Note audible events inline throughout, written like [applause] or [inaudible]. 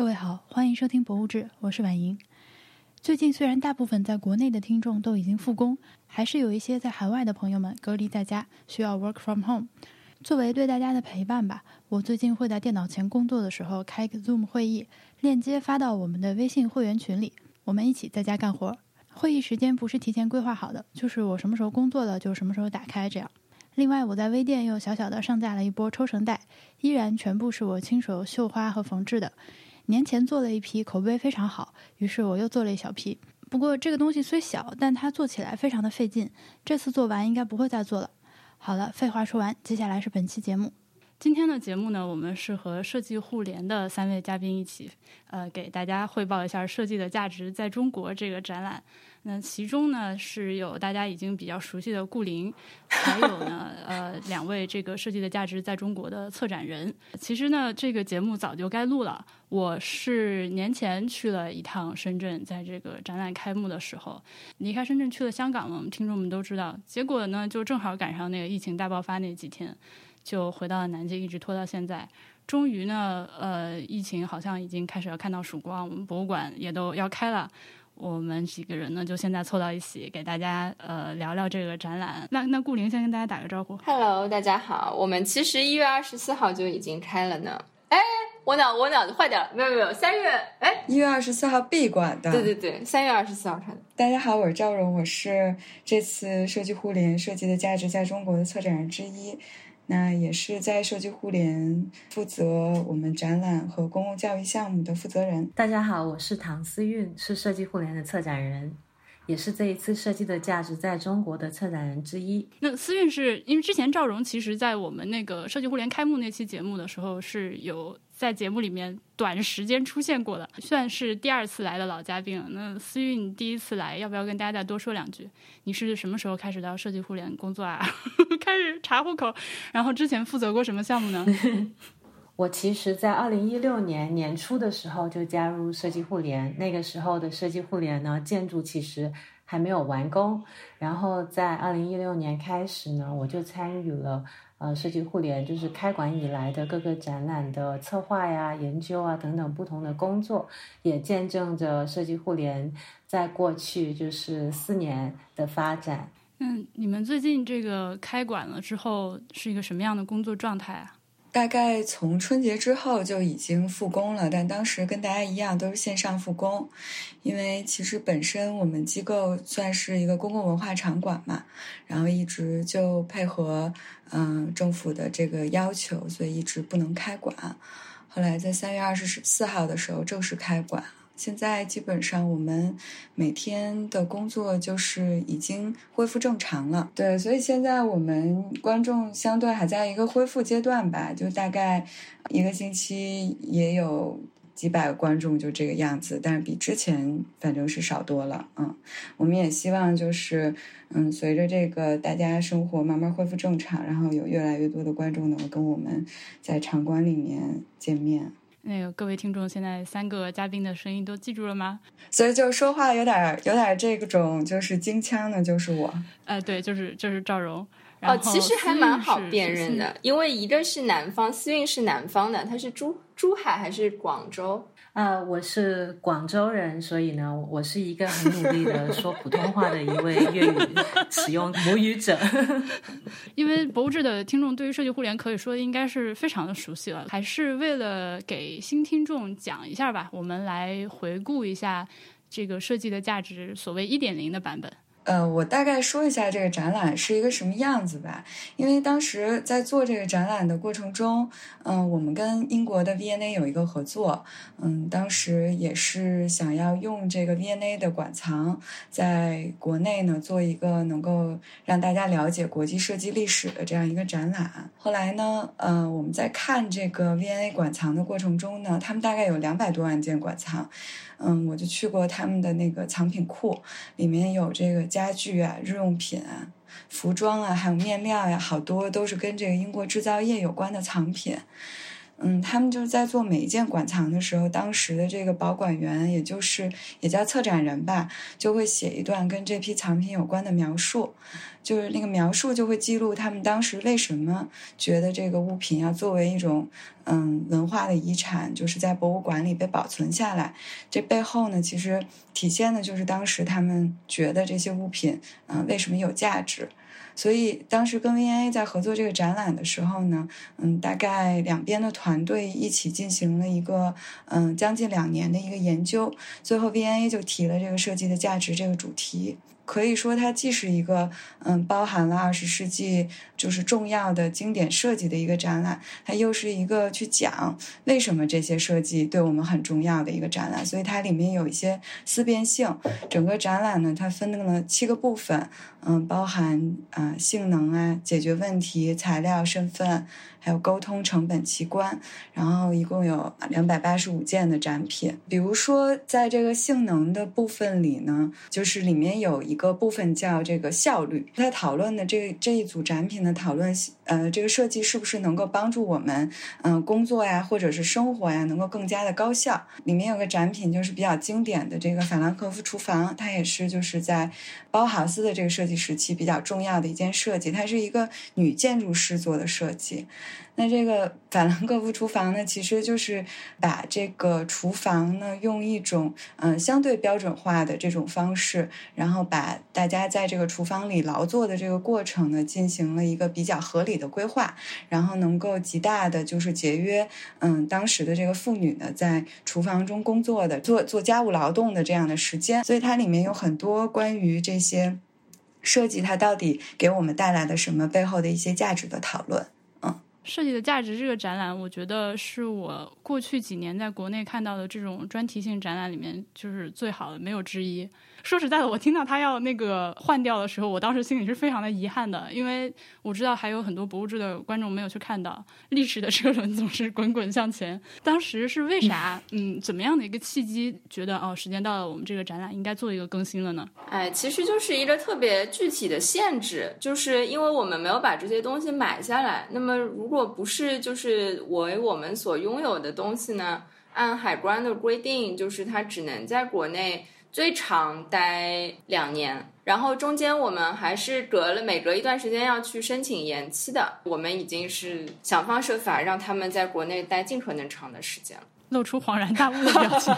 各位好，欢迎收听《博物志》，我是婉莹。最近虽然大部分在国内的听众都已经复工，还是有一些在海外的朋友们隔离在家，需要 work from home。作为对大家的陪伴吧，我最近会在电脑前工作的时候开个 Zoom 会议，链接发到我们的微信会员群里，我们一起在家干活。会议时间不是提前规划好的，就是我什么时候工作了就什么时候打开这样。另外，我在微店又小小的上架了一波抽绳带，依然全部是我亲手绣花和缝制的。年前做了一批，口碑非常好，于是我又做了一小批。不过这个东西虽小，但它做起来非常的费劲。这次做完应该不会再做了。好了，废话说完，接下来是本期节目。今天的节目呢，我们是和设计互联的三位嘉宾一起，呃，给大家汇报一下《设计的价值在中国》这个展览。那其中呢是有大家已经比较熟悉的顾林，还有呢呃两位这个设计的价值在中国的策展人。其实呢这个节目早就该录了，我是年前去了一趟深圳，在这个展览开幕的时候离开深圳去了香港嘛，我们听众们都知道。结果呢就正好赶上那个疫情大爆发那几天，就回到了南京，一直拖到现在。终于呢呃疫情好像已经开始要看到曙光，我们博物馆也都要开了。我们几个人呢，就现在凑到一起，给大家呃聊聊这个展览。那那顾玲先跟大家打个招呼。Hello，大家好。我们其实一月二十四号就已经开了呢。哎，我脑我脑子坏掉了。没有没有，三月哎，一月二十四号闭馆的。对对对，三月二十四号开的。大家好，我是赵荣，我是这次设计互联设计的价值在中国的策展人之一。那也是在设计互联负责我们展览和公共教育项目的负责人。大家好，我是唐思韵，是设计互联的策展人，也是这一次设计的价值在中国的策展人之一。那思韵是因为之前赵荣其实在我们那个设计互联开幕那期节目的时候是有。在节目里面短时间出现过的，算是第二次来的老嘉宾。那思韵第一次来，要不要跟大家再多说两句？你是什么时候开始到设计互联工作啊？[laughs] 开始查户口，然后之前负责过什么项目呢？[laughs] 我其实，在二零一六年年初的时候就加入设计互联，那个时候的设计互联呢，建筑其实还没有完工。然后在二零一六年开始呢，我就参与了。呃，设计互联就是开馆以来的各个展览的策划呀、研究啊等等不同的工作，也见证着设计互联在过去就是四年的发展。嗯，你们最近这个开馆了之后是一个什么样的工作状态啊？大概从春节之后就已经复工了，但当时跟大家一样都是线上复工，因为其实本身我们机构算是一个公共文化场馆嘛，然后一直就配合嗯政府的这个要求，所以一直不能开馆。后来在三月二十四号的时候正式开馆。现在基本上我们每天的工作就是已经恢复正常了，对，所以现在我们观众相对还在一个恢复阶段吧，就大概一个星期也有几百个观众就这个样子，但是比之前反正是少多了，嗯，我们也希望就是嗯，随着这个大家生活慢慢恢复正常，然后有越来越多的观众能够跟我们在场馆里面见面。那个各位听众，现在三个嘉宾的声音都记住了吗？所以就说话有点有点这种就是京腔的，就是我。呃，对，就是就是赵荣。哦，其实还蛮好辨认的，因为一个是南方，思韵是南方的，他是珠珠海还是广州？呃，我是广州人，所以呢，我是一个很努力的说普通话的一位粤语使用母语者。[laughs] 因为博物志的听众对于设计互联可以说应该是非常的熟悉了，还是为了给新听众讲一下吧，我们来回顾一下这个设计的价值，所谓一点零的版本。呃，我大概说一下这个展览是一个什么样子吧。因为当时在做这个展览的过程中，嗯，我们跟英国的 V&A 有一个合作，嗯，当时也是想要用这个 V&A 的馆藏，在国内呢做一个能够让大家了解国际设计历史的这样一个展览。后来呢，嗯，我们在看这个 V&A 馆藏的过程中呢，他们大概有两百多万件馆藏。嗯，我就去过他们的那个藏品库，里面有这个家具啊、日用品啊、服装啊，还有面料呀，好多都是跟这个英国制造业有关的藏品。嗯，他们就是在做每一件馆藏的时候，当时的这个保管员，也就是也叫策展人吧，就会写一段跟这批藏品有关的描述，就是那个描述就会记录他们当时为什么觉得这个物品要作为一种嗯文化的遗产，就是在博物馆里被保存下来。这背后呢，其实体现的就是当时他们觉得这些物品嗯为什么有价值。所以当时跟 V&A 在合作这个展览的时候呢，嗯，大概两边的团队一起进行了一个嗯将近两年的一个研究，最后 V&A 就提了这个设计的价值这个主题。可以说，它既是一个嗯包含了二十世纪就是重要的经典设计的一个展览，它又是一个去讲为什么这些设计对我们很重要的一个展览。所以它里面有一些思辨性。整个展览呢，它分了七个部分，嗯，包含啊性能啊、解决问题、材料、身份。还有沟通、成本、奇观，然后一共有两百八十五件的展品。比如说，在这个性能的部分里呢，就是里面有一个部分叫这个效率。在讨论的这这一组展品的讨论，呃，这个设计是不是能够帮助我们，嗯，工作呀，或者是生活呀，能够更加的高效？里面有个展品就是比较经典的这个法兰克福厨房，它也是就是在包豪斯的这个设计时期比较重要的一件设计。它是一个女建筑师做的设计。那这个法兰克福厨房呢，其实就是把这个厨房呢，用一种嗯相对标准化的这种方式，然后把大家在这个厨房里劳作的这个过程呢，进行了一个比较合理的规划，然后能够极大的就是节约嗯当时的这个妇女呢在厨房中工作的做做家务劳动的这样的时间，所以它里面有很多关于这些设计它到底给我们带来的什么背后的一些价值的讨论。嗯设计的价值这个展览，我觉得是我过去几年在国内看到的这种专题性展览里面，就是最好的，没有之一。说实在的，我听到他要那个换掉的时候，我当时心里是非常的遗憾的，因为我知道还有很多博物志的观众没有去看到。历史的车轮总是滚滚向前。当时是为啥？[laughs] 嗯，怎么样的一个契机，觉得哦，时间到了，我们这个展览应该做一个更新了呢？哎，其实就是一个特别具体的限制，就是因为我们没有把这些东西买下来。那么，如果不是就是为我们所拥有的东西呢？按海关的规定，就是它只能在国内。最长待两年，然后中间我们还是隔了每隔一段时间要去申请延期的。我们已经是想方设法让他们在国内待尽可能长的时间了，露出恍然大悟的表情。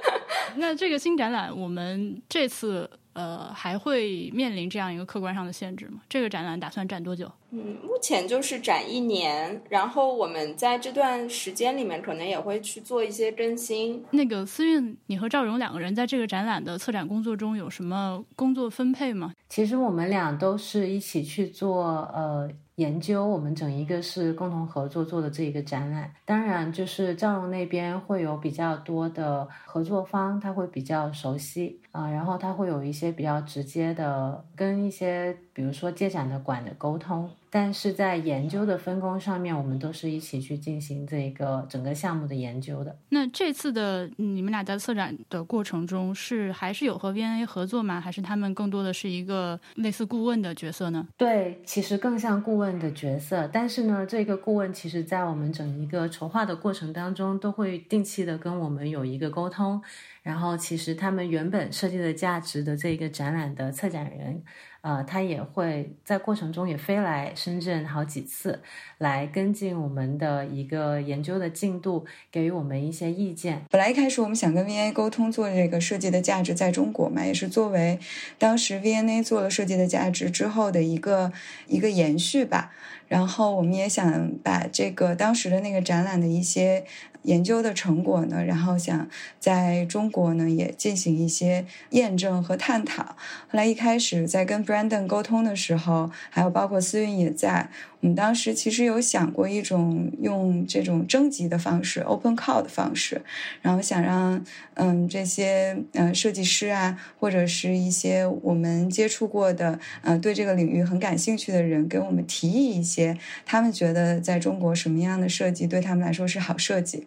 [laughs] 那这个新展览，我们这次。呃，还会面临这样一个客观上的限制吗？这个展览打算展多久？嗯，目前就是展一年，然后我们在这段时间里面可能也会去做一些更新。那个思韵，你和赵荣两个人在这个展览的策展工作中有什么工作分配吗？其实我们俩都是一起去做呃。研究我们整一个是共同合作做的这一个展览，当然就是赵荣那边会有比较多的合作方，他会比较熟悉啊，然后他会有一些比较直接的跟一些比如说借展的馆的沟通。但是在研究的分工上面，我们都是一起去进行这个整个项目的研究的。那这次的你们俩在策展的过程中，是还是有和 V&A 合作吗？还是他们更多的是一个类似顾问的角色呢？对，其实更像顾问的角色。但是呢，这个顾问其实在我们整一个筹划的过程当中，都会定期的跟我们有一个沟通。然后，其实他们原本设计的价值的这个展览的策展人。呃，他也会在过程中也飞来深圳好几次，来跟进我们的一个研究的进度，给予我们一些意见。本来一开始我们想跟 VNA 沟通做这个设计的价值在中国嘛，也是作为当时 VNA 做了设计的价值之后的一个一个延续吧。然后我们也想把这个当时的那个展览的一些。研究的成果呢，然后想在中国呢也进行一些验证和探讨。后来一开始在跟 Brandon 沟通的时候，还有包括思韵也在。我们当时其实有想过一种用这种征集的方式，open call 的方式，然后想让嗯这些嗯设计师啊，或者是一些我们接触过的呃对这个领域很感兴趣的人，给我们提议一些他们觉得在中国什么样的设计对他们来说是好设计。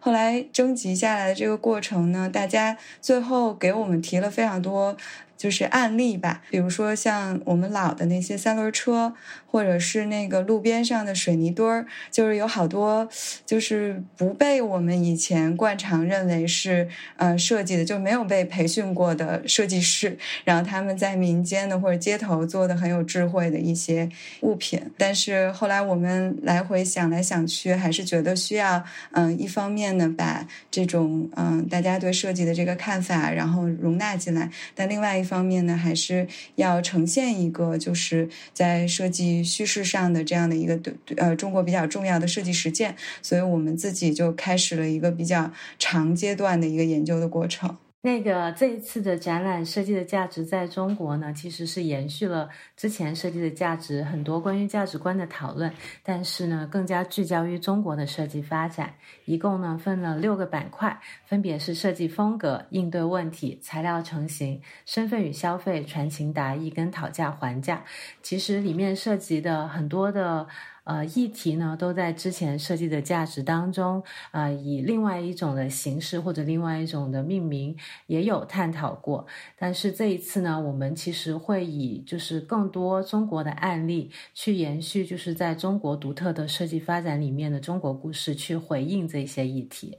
后来征集下来的这个过程呢，大家最后给我们提了非常多。就是案例吧，比如说像我们老的那些三轮车，或者是那个路边上的水泥墩儿，就是有好多就是不被我们以前惯常认为是呃设计的，就没有被培训过的设计师，然后他们在民间的或者街头做的很有智慧的一些物品。但是后来我们来回想来想去，还是觉得需要嗯一方面呢把这种嗯大家对设计的这个看法，然后容纳进来，但另外一方面呢，还是要呈现一个就是在设计叙事上的这样的一个对呃中国比较重要的设计实践，所以我们自己就开始了一个比较长阶段的一个研究的过程。那个这一次的展览设计的价值在中国呢，其实是延续了之前设计的价值很多关于价值观的讨论，但是呢，更加聚焦于中国的设计发展。一共呢分了六个板块，分别是设计风格、应对问题、材料成型、身份与消费、传情达意跟讨价还价。其实里面涉及的很多的。呃，议题呢都在之前设计的价值当中，啊，以另外一种的形式或者另外一种的命名也有探讨过。但是这一次呢，我们其实会以就是更多中国的案例去延续，就是在中国独特的设计发展里面的中国故事去回应这些议题。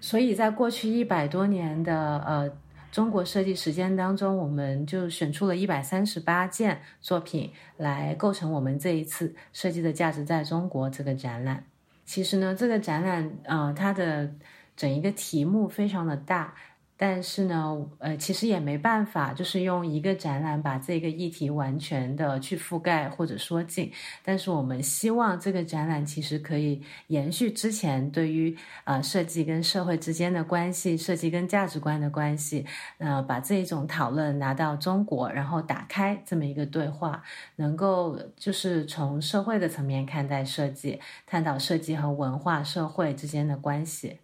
所以在过去一百多年的呃。中国设计实践当中，我们就选出了一百三十八件作品来构成我们这一次设计的价值在中国这个展览。其实呢，这个展览呃，它的整一个题目非常的大。但是呢，呃，其实也没办法，就是用一个展览把这个议题完全的去覆盖或者说尽。但是我们希望这个展览其实可以延续之前对于呃设计跟社会之间的关系、设计跟价值观的关系，呃，把这一种讨论拿到中国，然后打开这么一个对话，能够就是从社会的层面看待设计，探讨设计和文化、社会之间的关系。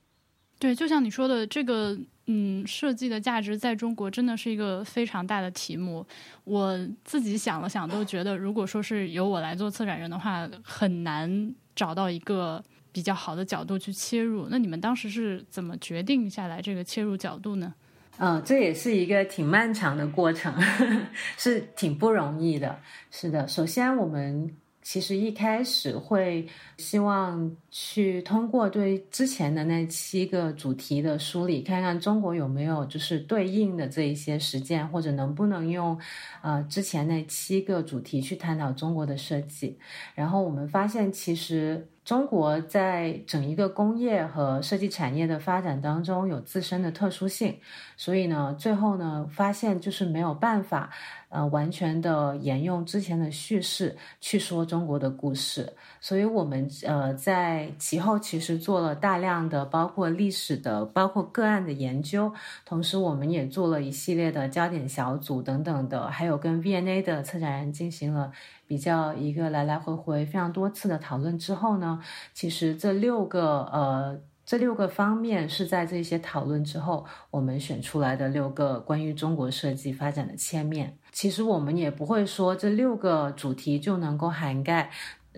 对，就像你说的这个。嗯，设计的价值在中国真的是一个非常大的题目。我自己想了想，都觉得如果说是由我来做策展人的话，很难找到一个比较好的角度去切入。那你们当时是怎么决定下来这个切入角度呢？嗯，这也是一个挺漫长的过程，[laughs] 是挺不容易的。是的，首先我们。其实一开始会希望去通过对之前的那七个主题的梳理，看看中国有没有就是对应的这一些实践，或者能不能用呃之前那七个主题去探讨中国的设计。然后我们发现，其实中国在整一个工业和设计产业的发展当中有自身的特殊性，所以呢，最后呢发现就是没有办法。呃，完全的沿用之前的叙事去说中国的故事，所以我们呃在其后其实做了大量的包括历史的、包括个案的研究，同时我们也做了一系列的焦点小组等等的，还有跟 VNA 的策展人进行了比较一个来来回回非常多次的讨论之后呢，其实这六个呃。这六个方面是在这些讨论之后，我们选出来的六个关于中国设计发展的切面。其实我们也不会说这六个主题就能够涵盖，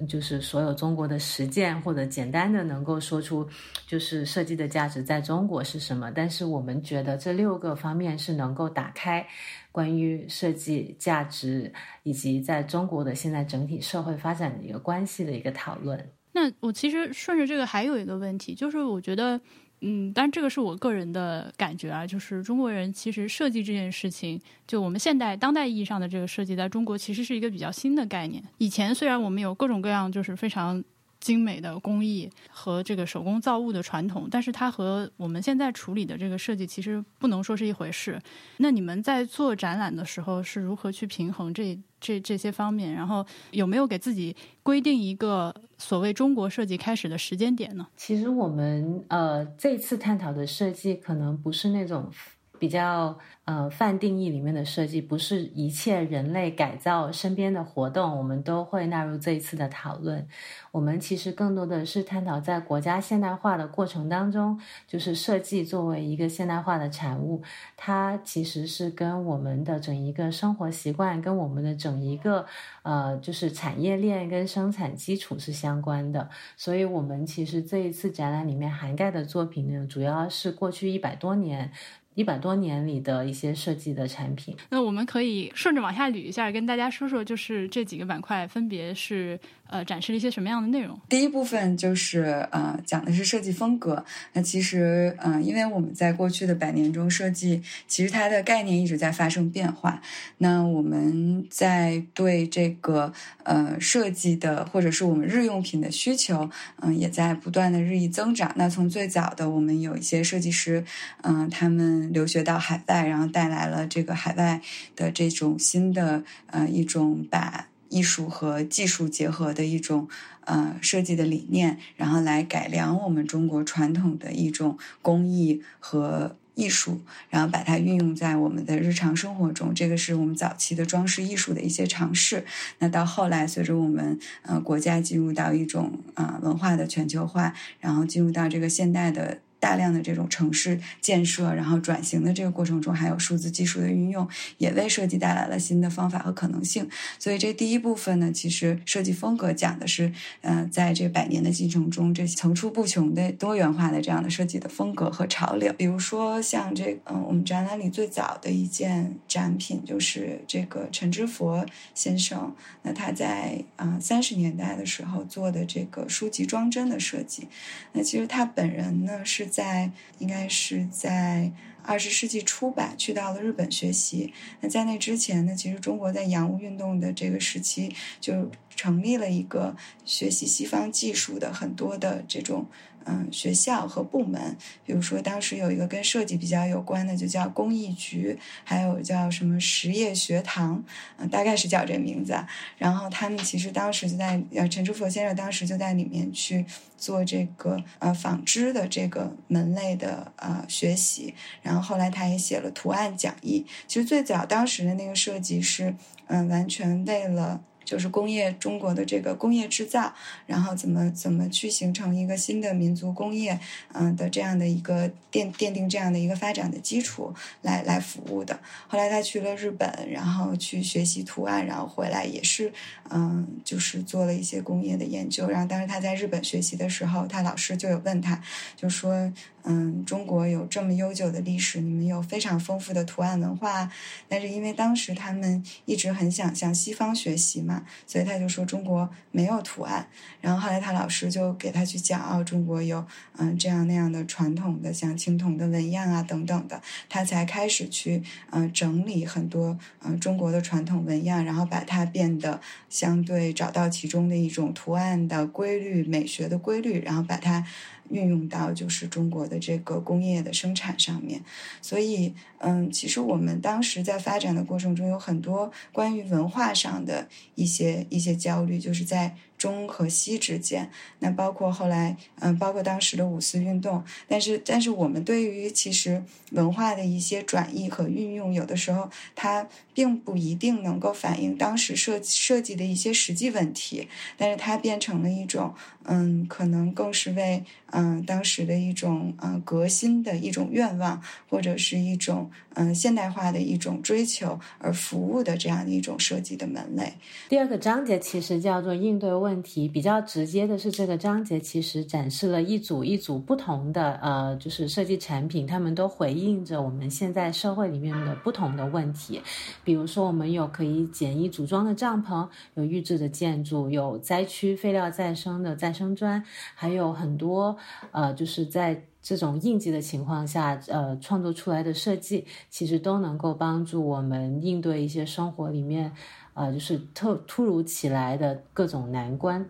就是所有中国的实践，或者简单的能够说出就是设计的价值在中国是什么。但是我们觉得这六个方面是能够打开关于设计价值以及在中国的现在整体社会发展的一个关系的一个讨论。那我其实顺着这个还有一个问题，就是我觉得，嗯，当然这个是我个人的感觉啊，就是中国人其实设计这件事情，就我们现代当代意义上的这个设计，在中国其实是一个比较新的概念。以前虽然我们有各种各样，就是非常。精美的工艺和这个手工造物的传统，但是它和我们现在处理的这个设计其实不能说是一回事。那你们在做展览的时候是如何去平衡这这这些方面？然后有没有给自己规定一个所谓中国设计开始的时间点呢？其实我们呃这次探讨的设计可能不是那种。比较呃泛定义里面的设计，不是一切人类改造身边的活动，我们都会纳入这一次的讨论。我们其实更多的是探讨在国家现代化的过程当中，就是设计作为一个现代化的产物，它其实是跟我们的整一个生活习惯，跟我们的整一个呃就是产业链跟生产基础是相关的。所以，我们其实这一次展览里面涵盖的作品呢，主要是过去一百多年。一百多年里的一些设计的产品。那我们可以顺着往下捋一下，跟大家说说，就是这几个板块分别是呃展示了一些什么样的内容。第一部分就是呃讲的是设计风格。那其实嗯、呃因为我们在过去的百年中，设计其实它的概念一直在发生变化。那我们在对这个呃设计的或者是我们日用品的需求，嗯、也在不断的日益增长。那从最早的我们有一些设计师，嗯、他们留学到海外，然后带来了这个海外的这种新的呃一种把艺术和技术结合的一种呃设计的理念，然后来改良我们中国传统的一种工艺和。艺术，然后把它运用在我们的日常生活中，这个是我们早期的装饰艺术的一些尝试。那到后来，随着我们呃国家进入到一种呃文化的全球化，然后进入到这个现代的大量的这种城市建设，然后转型的这个过程中，还有数字技术的运用，也为设计带来了新的方法和可能性。所以这第一部分呢，其实设计风格讲的是，呃，在这百年的进程中，这层出不穷的多元化的这样的设计的风格和潮流。比如说像这，嗯、我们展览里最早的一件展品就是这个陈之佛先生，那他在啊三十年代的时候做的这个书籍装帧的设计。那其实他本人呢是在应该是在二十世纪初吧，去到了日本学习。那在那之前呢，其实中国在洋务运动的这个时期就成立了一个学习西方技术的很多的这种嗯学校和部门，比如说当时有一个跟设计比较有关的，就叫工艺局，还有叫什么实业学堂，嗯、大概是叫这名字。然后他们其实当时就在呃陈之佛先生当时就在里面去做这个呃纺织的这个门类的呃学习，然后后来他也写了图案讲义。其实最早当时的那个设计是嗯、完全为了。就是工业中国的这个工业制造，然后怎么怎么去形成一个新的民族工业，嗯、的这样的一个奠奠定这样的一个发展的基础来来服务的。后来他去了日本，然后去学习图案，然后回来也是嗯，就是做了一些工业的研究。然后当时他在日本学习的时候，他老师就有问他，就说。嗯，中国有这么悠久的历史，你们有非常丰富的图案文化，但是因为当时他们一直很想向西方学习嘛，所以他就说中国没有图案。然后后来他老师就给他去讲，哦，中国有嗯这样那样的传统的像青铜的纹样啊等等的，他才开始去嗯、整理很多嗯、中国的传统纹样，然后把它变得相对找到其中的一种图案的规律、美学的规律，然后把它。运用到就是中国的这个工业的生产上面，所以嗯，其实我们当时在发展的过程中有很多关于文化上的一些一些焦虑，就是在中和西之间。那包括后来嗯，包括当时的五四运动，但是但是我们对于其实文化的一些转译和运用，有的时候它并不一定能够反映当时设设计的一些实际问题，但是它变成了一种嗯，可能更是为嗯当时的一种嗯革新的一种愿望，或者是一种嗯现代化的一种追求而服务的这样的一种设计的门类。第二个章节其实叫做应对问题，比较直接的是这个章节其实展示了一组一组不同的呃，就是设计产品，他们都回应着我们现在社会里面的不同的问题。比如说，我们有可以简易组装的帐篷，有预制的建筑，有灾区废料再生的再生砖，还有很多呃，就是在。这种应急的情况下，呃，创作出来的设计其实都能够帮助我们应对一些生活里面，呃，就是特突如其来的各种难关。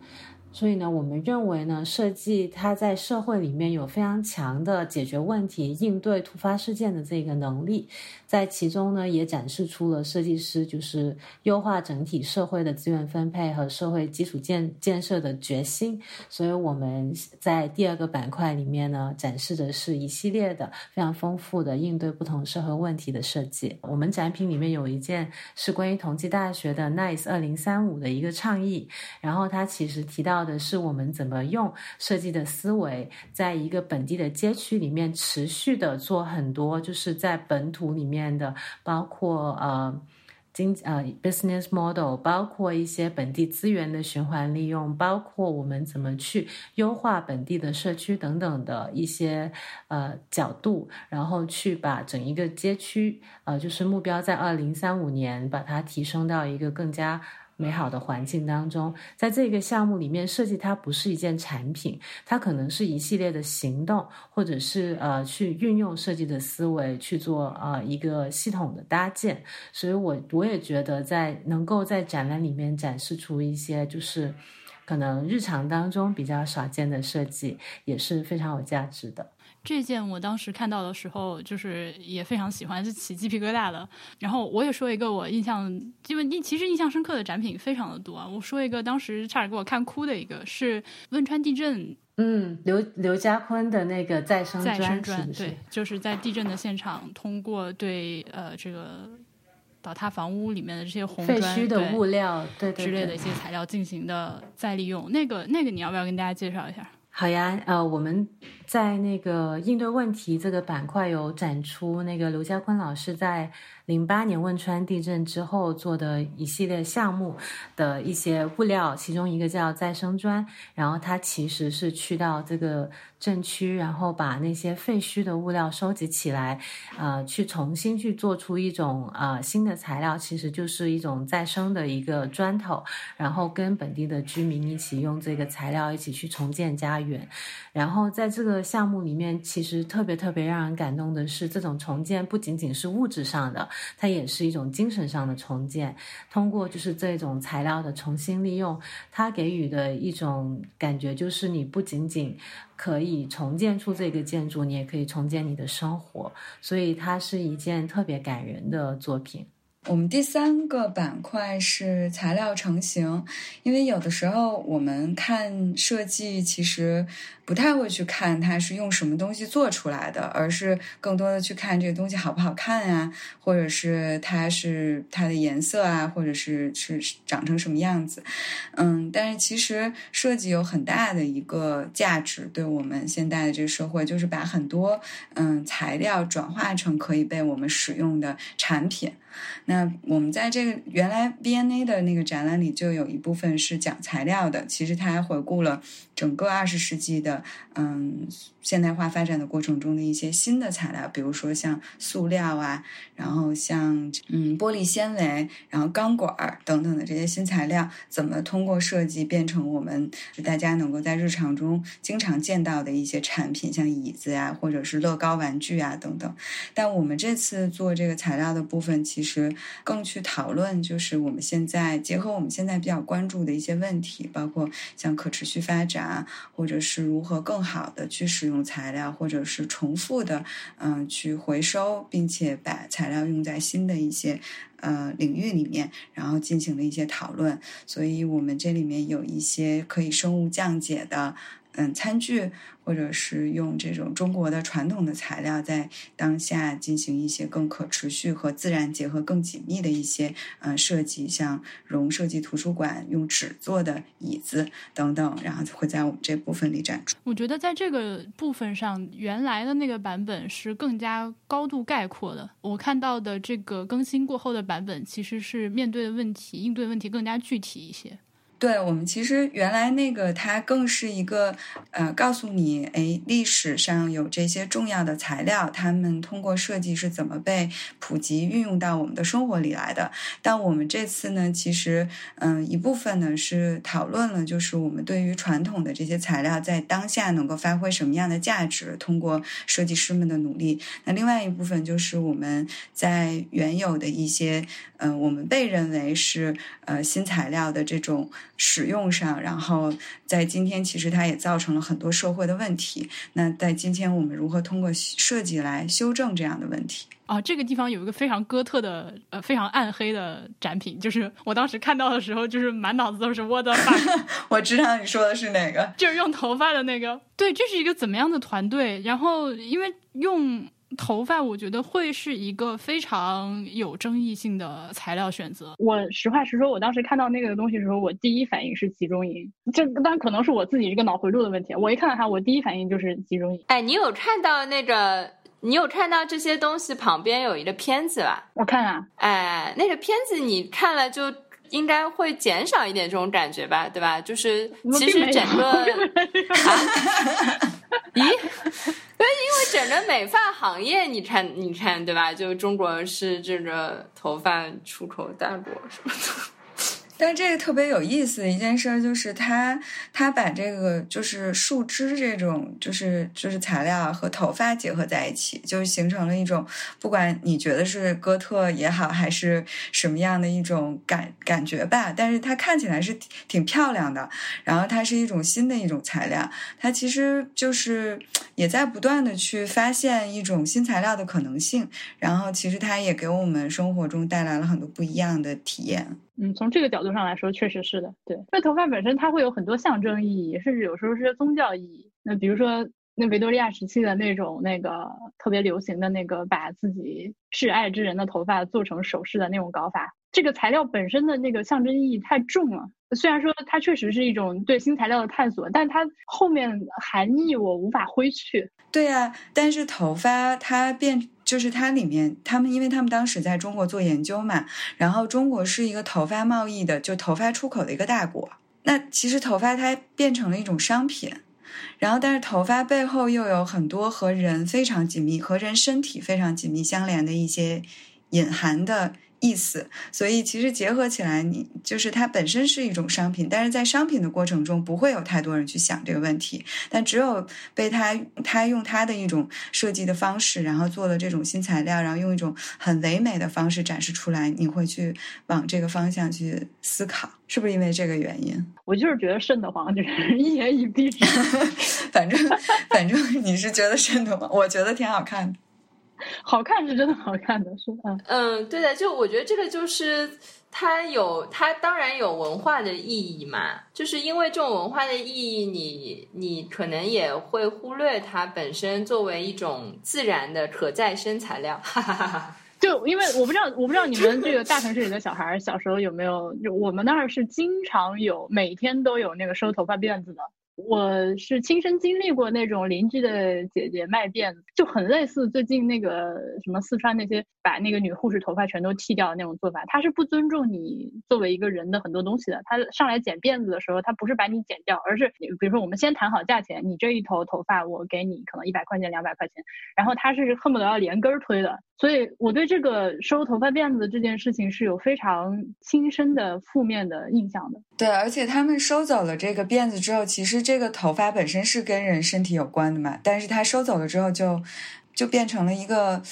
所以呢，我们认为呢，设计它在社会里面有非常强的解决问题、应对突发事件的这个能力，在其中呢，也展示出了设计师就是优化整体社会的资源分配和社会基础建建设的决心。所以我们在第二个板块里面呢，展示的是一系列的非常丰富的应对不同社会问题的设计。我们展品里面有一件是关于同济大学的 Nice 二零三五的一个倡议，然后它其实提到的是我们怎么用设计的思维，在一个本地的街区里面持续的做很多，就是在本土里面的，包括呃。经呃 business model，包括一些本地资源的循环利用，包括我们怎么去优化本地的社区等等的一些呃角度，然后去把整一个街区呃就是目标在二零三五年把它提升到一个更加。美好的环境当中，在这个项目里面设计，它不是一件产品，它可能是一系列的行动，或者是呃去运用设计的思维去做呃一个系统的搭建。所以，我我也觉得，在能够在展览里面展示出一些就是可能日常当中比较少见的设计，也是非常有价值的。这件我当时看到的时候，就是也非常喜欢，是起鸡皮疙瘩的。然后我也说一个我印象，因为印其实印象深刻的展品非常的多啊。我说一个当时差点给我看哭的一个，是汶川地震。嗯，刘刘家坤的那个再生砖，是对，就是在地震的现场，通过对呃这个倒塌房屋里面的这些红废墟的物料，对之类的一些材料进行的再利用。那个那个，你要不要跟大家介绍一下？好呀，呃，我们在那个应对问题这个板块有展出那个刘家坤老师在。零八年汶川地震之后做的一系列项目的一些物料，其中一个叫再生砖，然后它其实是去到这个震区，然后把那些废墟的物料收集起来，呃，去重新去做出一种呃新的材料，其实就是一种再生的一个砖头，然后跟本地的居民一起用这个材料一起去重建家园。然后在这个项目里面，其实特别特别让人感动的是，这种重建不仅仅是物质上的。它也是一种精神上的重建，通过就是这种材料的重新利用，它给予的一种感觉就是，你不仅仅可以重建出这个建筑，你也可以重建你的生活，所以它是一件特别感人的作品。我们第三个板块是材料成型，因为有的时候我们看设计，其实不太会去看它是用什么东西做出来的，而是更多的去看这个东西好不好看啊，或者是它是它的颜色啊，或者是是长成什么样子。嗯，但是其实设计有很大的一个价值，对我们现在的这个社会，就是把很多嗯材料转化成可以被我们使用的产品。那我们在这个原来 V&A 的那个展览里，就有一部分是讲材料的。其实它还回顾了整个二十世纪的嗯现代化发展的过程中的一些新的材料，比如说像塑料啊，然后像嗯玻璃纤维，然后钢管儿等等的这些新材料，怎么通过设计变成我们大家能够在日常中经常见到的一些产品，像椅子呀，或者是乐高玩具啊等等。但我们这次做这个材料的部分，其实更去讨论，就是我们现在结合我们现在比较关注的一些问题，包括像可持续发展，或者是如何更好的去使用材料，或者是重复的，嗯，去回收，并且把材料用在新的一些呃领域里面，然后进行了一些讨论。所以我们这里面有一些可以生物降解的。嗯，餐具或者是用这种中国的传统的材料，在当下进行一些更可持续和自然结合更紧密的一些呃设计，像融设计图书馆用纸做的椅子等等，然后会在我们这部分里展出。我觉得在这个部分上，原来的那个版本是更加高度概括的。我看到的这个更新过后的版本，其实是面对的问题、应对问题更加具体一些。对我们其实原来那个它更是一个呃，告诉你哎，历史上有这些重要的材料，他们通过设计是怎么被普及运用到我们的生活里来的。但我们这次呢，其实嗯，一部分呢是讨论了，就是我们对于传统的这些材料在当下能够发挥什么样的价值，通过设计师们的努力。那另外一部分就是我们在原有的一些嗯，我们被认为是呃新材料的这种。使用上，然后在今天，其实它也造成了很多社会的问题。那在今天，我们如何通过设计来修正这样的问题？啊，这个地方有一个非常哥特的、呃，非常暗黑的展品，就是我当时看到的时候，就是满脑子都是我的发。我知道你说的是哪个，就是用头发的那个。对，这是一个怎么样的团队？然后，因为用。头发，我觉得会是一个非常有争议性的材料选择。我实话实说，我当时看到那个东西的时候，我第一反应是集中营。这当然可能是我自己这个脑回路的问题。我一看到它，我第一反应就是集中营。哎，你有看到那个你有看到这些东西旁边有一个片子吧？我看了，哎，那个片子你看了就应该会减少一点这种感觉吧，对吧？就是其实整个，[laughs] 咦？对，因为整个美发行业，你看，你看，对吧？就中国是这个头发出口大国什么的。但这个特别有意思的一件事就是他他把这个就是树枝这种就是就是材料和头发结合在一起，就形成了一种不管你觉得是哥特也好，还是什么样的一种感感觉吧，但是它看起来是挺漂亮的。然后它是一种新的一种材料，它其实就是也在不断的去发现一种新材料的可能性。然后其实它也给我们生活中带来了很多不一样的体验。嗯，从这个角度上来说，确实是的。对，因为头发本身它会有很多象征意义，甚至有时候是宗教意义。那比如说，那维多利亚时期的那种那个特别流行的那个把自己挚爱之人的头发做成首饰的那种搞法，这个材料本身的那个象征意义太重了。虽然说它确实是一种对新材料的探索，但它后面含义我无法挥去。对呀，但是头发它变。就是它里面，他们因为他们当时在中国做研究嘛，然后中国是一个头发贸易的，就头发出口的一个大国。那其实头发它变成了一种商品，然后但是头发背后又有很多和人非常紧密、和人身体非常紧密相连的一些隐含的。意思，所以其实结合起来，你就是它本身是一种商品，但是在商品的过程中不会有太多人去想这个问题，但只有被他他用他的一种设计的方式，然后做了这种新材料，然后用一种很唯美的方式展示出来，你会去往这个方向去思考，是不是因为这个原因？我就是觉得瘆得慌，就是一言以蔽之，[laughs] 反正反正你是觉得瘆得慌，我觉得挺好看的。[laughs] 好看是真的好看的，是嗯嗯，对的，就我觉得这个就是它有它当然有文化的意义嘛，就是因为这种文化的意义，你你可能也会忽略它本身作为一种自然的可再生材料，哈哈哈哈。就因为我不知道我不知道你们这个大城市里的小孩小时候有没有，就我们那儿是经常有每天都有那个收头发辫子的。我是亲身经历过那种邻居的姐姐卖辫子，就很类似最近那个什么四川那些把那个女护士头发全都剃掉的那种做法。他是不尊重你作为一个人的很多东西的。他上来剪辫子的时候，他不是把你剪掉，而是比如说我们先谈好价钱，你这一头头发我给你可能一百块钱、两百块钱，然后他是恨不得要连根儿推的。所以我对这个收头发辫子这件事情是有非常亲身的负面的印象的。对，而且他们收走了这个辫子之后，其实这个头发本身是跟人身体有关的嘛，但是他收走了之后，就就变成了一个。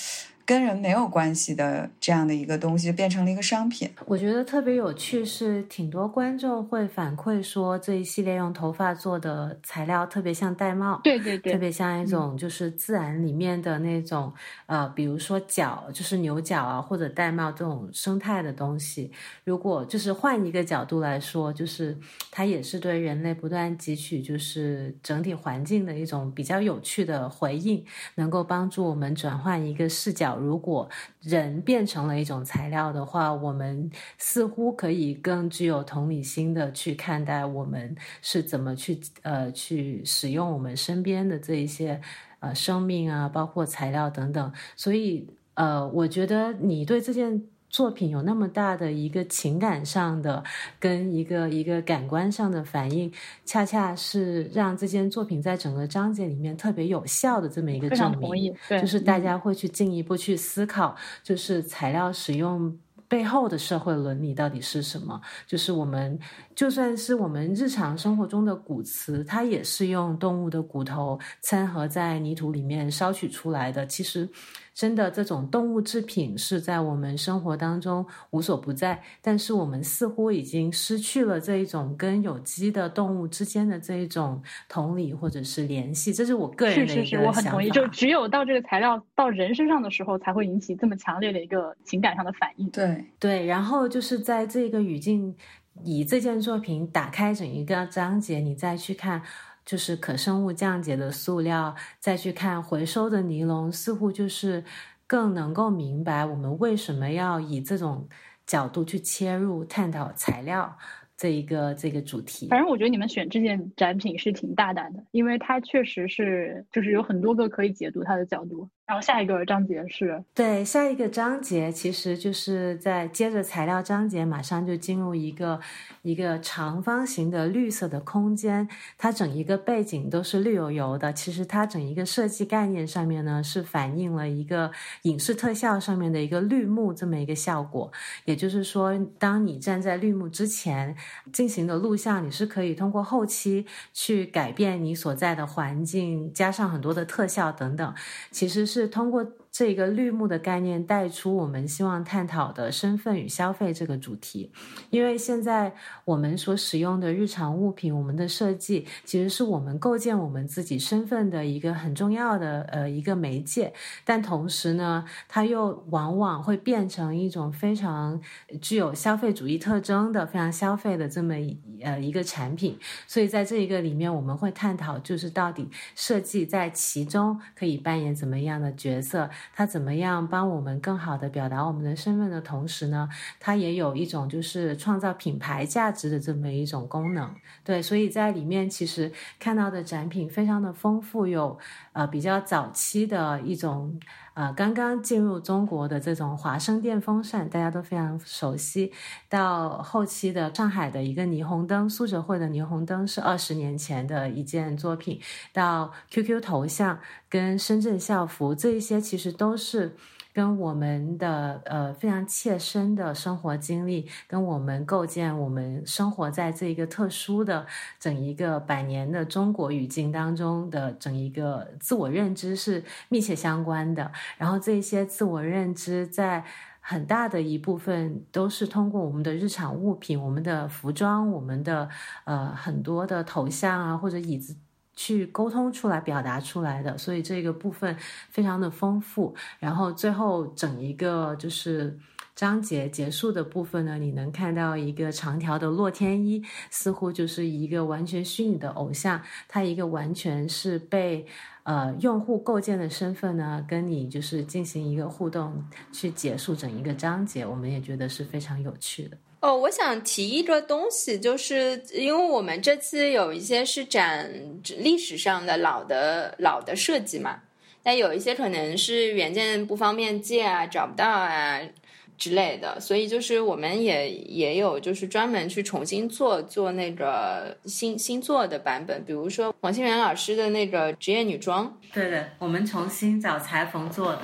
跟人没有关系的这样的一个东西变成了一个商品。我觉得特别有趣是，挺多观众会反馈说这一系列用头发做的材料特别像玳瑁，对对对，特别像一种就是自然里面的那种呃，比如说角，就是牛角啊或者玳瑁这种生态的东西。如果就是换一个角度来说，就是它也是对人类不断汲取就是整体环境的一种比较有趣的回应，能够帮助我们转换一个视角。如果人变成了一种材料的话，我们似乎可以更具有同理心的去看待我们是怎么去呃去使用我们身边的这一些呃生命啊，包括材料等等。所以呃，我觉得你对这件。作品有那么大的一个情感上的跟一个一个感官上的反应，恰恰是让这件作品在整个章节里面特别有效的这么一个证明。就是大家会去进一步去思考，就是材料使用背后的社会伦理到底是什么？就是我们就算是我们日常生活中的骨瓷，它也是用动物的骨头掺合在泥土里面烧取出来的。其实。真的，这种动物制品是在我们生活当中无所不在，但是我们似乎已经失去了这一种跟有机的动物之间的这一种同理或者是联系。这是我个人的一个想法。是是是，我很同意。就只有到这个材料到人身上的时候，才会引起这么强烈的一个情感上的反应。对对，然后就是在这个语境，以这件作品打开整一个章节，你再去看。就是可生物降解的塑料，再去看回收的尼龙，似乎就是更能够明白我们为什么要以这种角度去切入探讨材料这一个这个主题。反正我觉得你们选这件展品是挺大胆的，因为它确实是就是有很多个可以解读它的角度。然后下一个章节是对下一个章节，其实就是在接着材料章节，马上就进入一个一个长方形的绿色的空间，它整一个背景都是绿油油的。其实它整一个设计概念上面呢，是反映了一个影视特效上面的一个绿幕这么一个效果。也就是说，当你站在绿幕之前进行的录像，你是可以通过后期去改变你所在的环境，加上很多的特效等等，其实是。是通过。这一个绿幕的概念带出我们希望探讨的身份与消费这个主题，因为现在我们所使用的日常物品，我们的设计其实是我们构建我们自己身份的一个很重要的呃一个媒介，但同时呢，它又往往会变成一种非常具有消费主义特征的、非常消费的这么呃一个产品。所以在这一个里面，我们会探讨就是到底设计在其中可以扮演怎么样的角色。它怎么样帮我们更好的表达我们的身份的同时呢？它也有一种就是创造品牌价值的这么一种功能。对，所以在里面其实看到的展品非常的丰富，有呃比较早期的一种啊刚刚进入中国的这种华生电风扇，大家都非常熟悉，到后期的上海的一个霓虹灯，苏浙汇的霓虹灯是二十年前的一件作品，到 QQ 头像。跟深圳校服这一些其实都是跟我们的呃非常切身的生活经历，跟我们构建我们生活在这一个特殊的整一个百年的中国语境当中的整一个自我认知是密切相关的。然后这些自我认知在很大的一部分都是通过我们的日常物品、我们的服装、我们的呃很多的头像啊或者椅子。去沟通出来、表达出来的，所以这个部分非常的丰富。然后最后整一个就是章节结束的部分呢，你能看到一个长条的洛天依，似乎就是一个完全虚拟的偶像，他一个完全是被呃用户构建的身份呢，跟你就是进行一个互动，去结束整一个章节，我们也觉得是非常有趣的。哦，我想提一个东西，就是因为我们这次有一些是展历史上的老的老的设计嘛，但有一些可能是原件不方便借啊，找不到啊。之类的，所以就是我们也也有就是专门去重新做做那个新新做的版本，比如说王心源老师的那个职业女装，对的，我们重新找裁缝做的。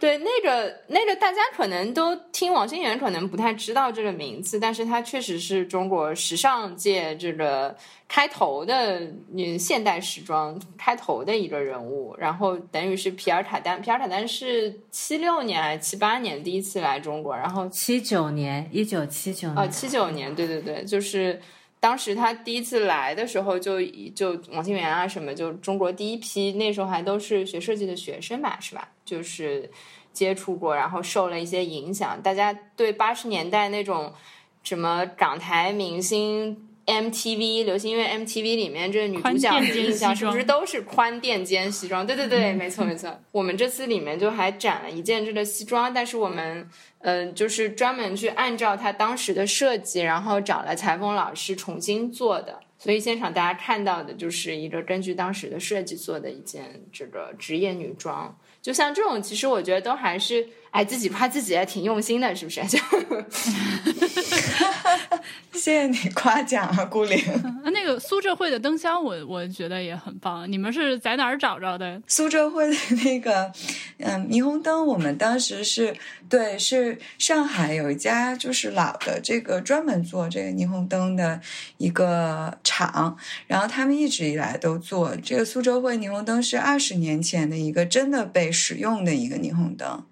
对，那个那个大家可能都听王心源可能不太知道这个名字，但是他确实是中国时尚界这个。开头的嗯，现代时装开头的一个人物，然后等于是皮尔卡丹。皮尔卡丹是七六年还是七八年第一次来中国？然后七九年，一九七九年。哦，七九年，对对对，就是当时他第一次来的时候，就就王心源啊什么，就中国第一批，那时候还都是学设计的学生吧，是吧？就是接触过，然后受了一些影响。大家对八十年代那种什么港台明星。MTV 流行音乐 MTV 里面这女主角的印象是不是都是宽垫肩西装？对对对，没错没错。我们这次里面就还展了一件这个西装，但是我们嗯，就是专门去按照他当时的设计，然后找了裁缝老师重新做的。所以现场大家看到的就是一个根据当时的设计做的一件这个职业女装。就像这种，其实我觉得都还是。哎，自己夸自己还挺用心的，是不是？[laughs] 谢谢你夸奖啊，顾玲。那个苏浙会的灯箱，我我觉得也很棒。你们是在哪儿找着的？苏浙会的那个嗯霓虹灯，我们当时是对，是上海有一家就是老的这个专门做这个霓虹灯的一个厂，然后他们一直以来都做这个苏州会霓虹灯，是二十年前的一个真的被使用的一个霓虹灯。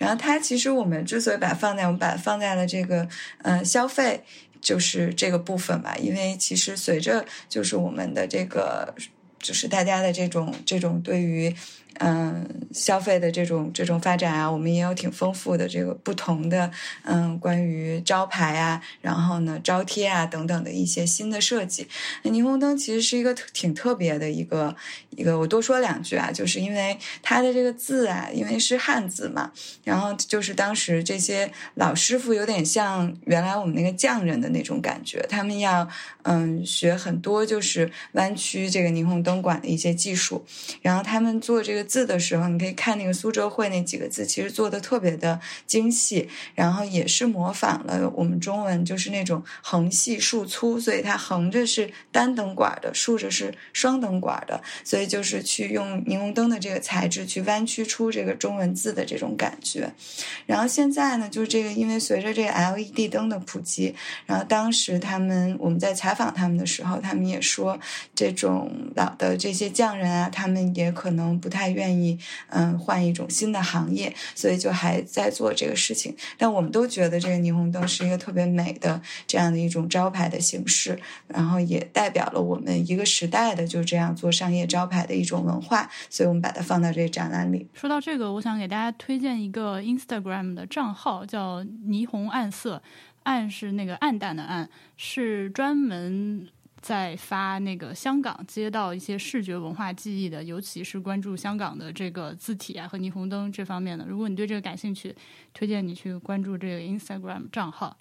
然后它其实我们之所以把它放在我们把它放在了这个呃消费就是这个部分吧，因为其实随着就是我们的这个就是大家的这种这种对于。嗯，消费的这种这种发展啊，我们也有挺丰富的这个不同的嗯，关于招牌啊，然后呢招贴啊等等的一些新的设计。那霓虹灯其实是一个挺特别的一个一个，我多说两句啊，就是因为它的这个字啊，因为是汉字嘛，然后就是当时这些老师傅有点像原来我们那个匠人的那种感觉，他们要嗯学很多就是弯曲这个霓虹灯管的一些技术，然后他们做这个。字的时候，你可以看那个苏州会那几个字，其实做的特别的精细，然后也是模仿了我们中文就是那种横细竖粗，所以它横着是单灯管的，竖着是双灯管的，所以就是去用霓虹灯的这个材质去弯曲出这个中文字的这种感觉。然后现在呢，就是这个因为随着这个 LED 灯的普及，然后当时他们我们在采访他们的时候，他们也说这种老的这些匠人啊，他们也可能不太愿愿意嗯换一种新的行业，所以就还在做这个事情。但我们都觉得这个霓虹灯是一个特别美的这样的一种招牌的形式，然后也代表了我们一个时代的就这样做商业招牌的一种文化，所以我们把它放到这个展览里。说到这个，我想给大家推荐一个 Instagram 的账号，叫霓虹暗色，暗是那个暗淡的暗，是专门。在发那个香港街道一些视觉文化记忆的，尤其是关注香港的这个字体啊和霓虹灯这方面的。如果你对这个感兴趣，推荐你去关注这个 Instagram 账号。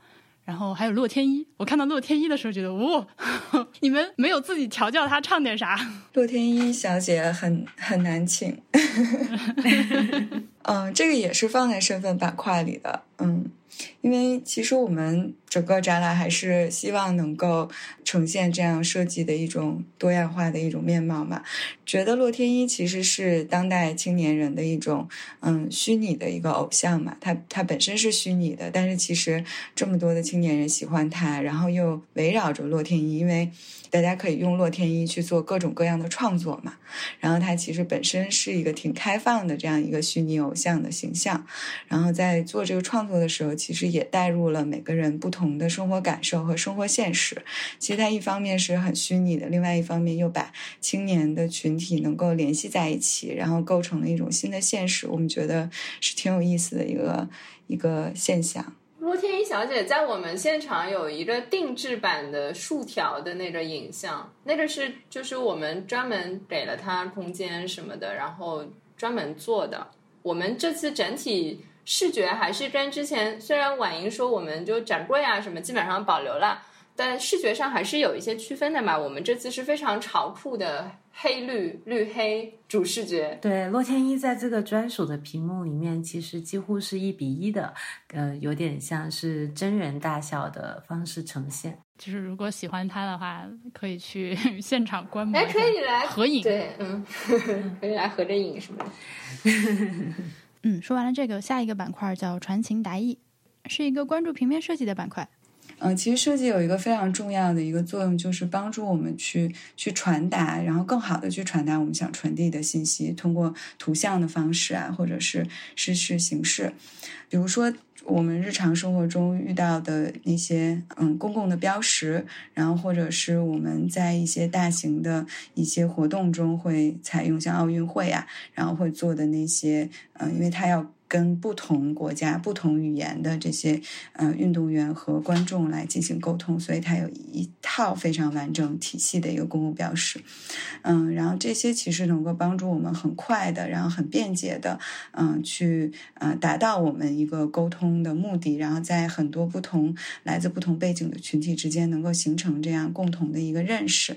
然后还有洛天依，我看到洛天依的时候觉得，哇，[laughs] 你们没有自己调教他唱点啥？洛天依小姐很很难请。[laughs] 嗯，这个也是放在身份板块里的，嗯。因为其实我们整个展览还是希望能够呈现这样设计的一种多样化的一种面貌嘛。觉得洛天依其实是当代青年人的一种嗯虚拟的一个偶像嘛。他他本身是虚拟的，但是其实这么多的青年人喜欢他，然后又围绕着洛天依，因为大家可以用洛天依去做各种各样的创作嘛。然后他其实本身是一个挺开放的这样一个虚拟偶偶像的形象，然后在做这个创作的时候。其实也带入了每个人不同的生活感受和生活现实。其实它一方面是很虚拟的，另外一方面又把青年的群体能够联系在一起，然后构成了一种新的现实。我们觉得是挺有意思的一个一个现象。洛天一小姐在我们现场有一个定制版的竖条的那个影像，那个是就是我们专门给了她空间什么的，然后专门做的。我们这次整体。视觉还是跟之前，虽然婉莹说我们就展柜啊什么基本上保留了，但视觉上还是有一些区分的嘛。我们这次是非常潮酷的黑绿绿黑主视觉。对，洛天依在这个专属的屏幕里面，其实几乎是一比一的，呃，有点像是真人大小的方式呈现。就是如果喜欢他的话，可以去 [laughs] 现场观摩。哎，可以来合影。对，嗯，[laughs] 可以来合着影什么的。[laughs] 嗯，说完了这个，下一个板块叫传情达意，是一个关注平面设计的板块。嗯，其实设计有一个非常重要的一个作用，就是帮助我们去去传达，然后更好的去传达我们想传递的信息，通过图像的方式啊，或者是是是形式，比如说。我们日常生活中遇到的那些嗯公共的标识，然后或者是我们在一些大型的一些活动中会采用，像奥运会啊，然后会做的那些嗯，因为它要。跟不同国家、不同语言的这些呃运动员和观众来进行沟通，所以它有一套非常完整体系的一个公共标识。嗯，然后这些其实能够帮助我们很快的，然后很便捷的，嗯，去呃达到我们一个沟通的目的，然后在很多不同来自不同背景的群体之间能够形成这样共同的一个认识。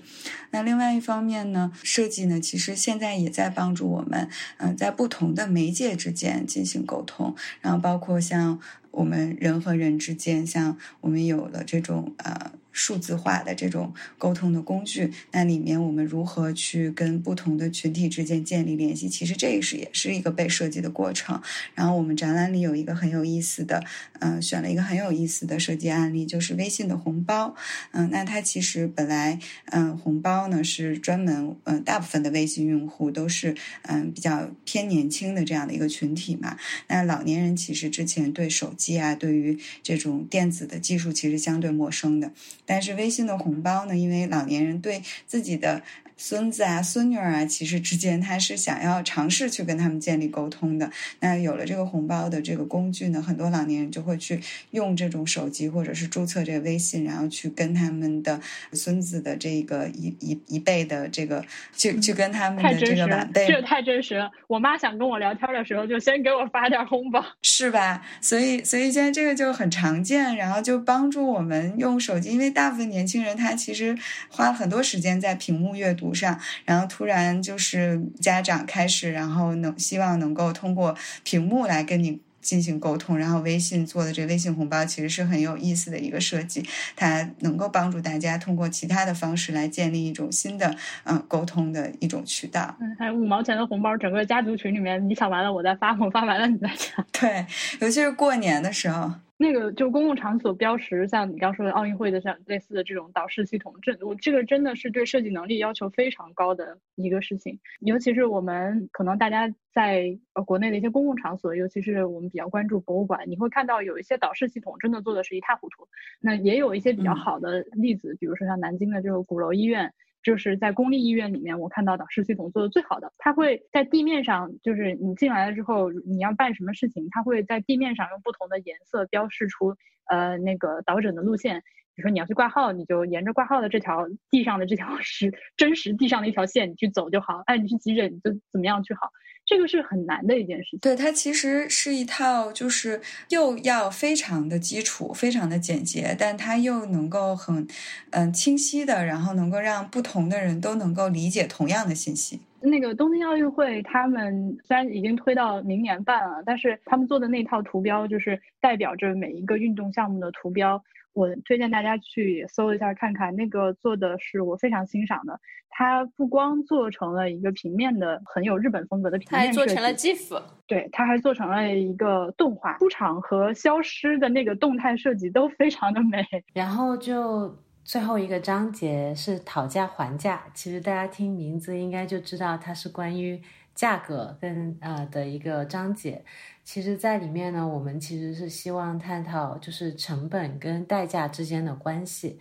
那另外一方面呢，设计呢，其实现在也在帮助我们，嗯，在不同的媒介之间进行。沟通，然后包括像我们人和人之间，像我们有了这种呃。数字化的这种沟通的工具，那里面我们如何去跟不同的群体之间建立联系？其实这个是也是一个被设计的过程。然后我们展览里有一个很有意思的，嗯，选了一个很有意思的设计案例，就是微信的红包。嗯，那它其实本来，嗯，红包呢是专门，嗯，大部分的微信用户都是，嗯，比较偏年轻的这样的一个群体嘛。那老年人其实之前对手机啊，对于这种电子的技术其实相对陌生的。但是微信的红包呢？因为老年人对自己的。孙子啊，孙女儿啊，其实之间他是想要尝试去跟他们建立沟通的。那有了这个红包的这个工具呢，很多老年人就会去用这种手机或者是注册这个微信，然后去跟他们的孙子的这个一一一辈的这个，去去跟他们的这个晚辈。这太真实了！我妈想跟我聊天的时候，就先给我发点红包，[laughs] 是吧？所以，所以现在这个就很常见，然后就帮助我们用手机，因为大部分年轻人他其实花了很多时间在屏幕阅读。途上，然后突然就是家长开始，然后能希望能够通过屏幕来跟你。进行沟通，然后微信做的这个微信红包其实是很有意思的一个设计，它能够帮助大家通过其他的方式来建立一种新的嗯沟通的一种渠道。嗯，还有五毛钱的红包，整个家族群里面，你抢完了我再发，我发完了你再抢。[laughs] 对，尤其是过年的时候。那个就公共场所标识，像你刚说的奥运会的像类似的这种导视系统，这我这个真的是对设计能力要求非常高的一个事情。尤其是我们可能大家在呃国内的一些公共场所，尤其是我们比较关注博物馆，你会看到有一些导视系统真的做的是一塌糊涂。那也有一些比较好的例子，比如说像南京的这个鼓楼医院。就是在公立医院里面，我看到导师系统做的最好的，它会在地面上，就是你进来了之后，你要办什么事情，它会在地面上用不同的颜色标示出，呃，那个导诊的路线。比如说你要去挂号，你就沿着挂号的这条地上的这条实 [laughs] 真实地上的一条线，你去走就好。哎，你去急诊，你就怎么样去好。这个是很难的一件事情。对，它其实是一套，就是又要非常的基础，非常的简洁，但它又能够很，嗯，清晰的，然后能够让不同的人都能够理解同样的信息。那个东京奥运会，他们虽然已经推到明年办了，但是他们做的那套图标，就是代表着每一个运动项目的图标。我推荐大家去搜一下看看，那个做的是我非常欣赏的。它不光做成了一个平面的很有日本风格的平面设计，它还做成了 GIF。对，它还做成了一个动画出场和消失的那个动态设计都非常的美。[laughs] 然后就最后一个章节是讨价还价，其实大家听名字应该就知道它是关于价格跟呃的一个章节。其实，在里面呢，我们其实是希望探讨就是成本跟代价之间的关系。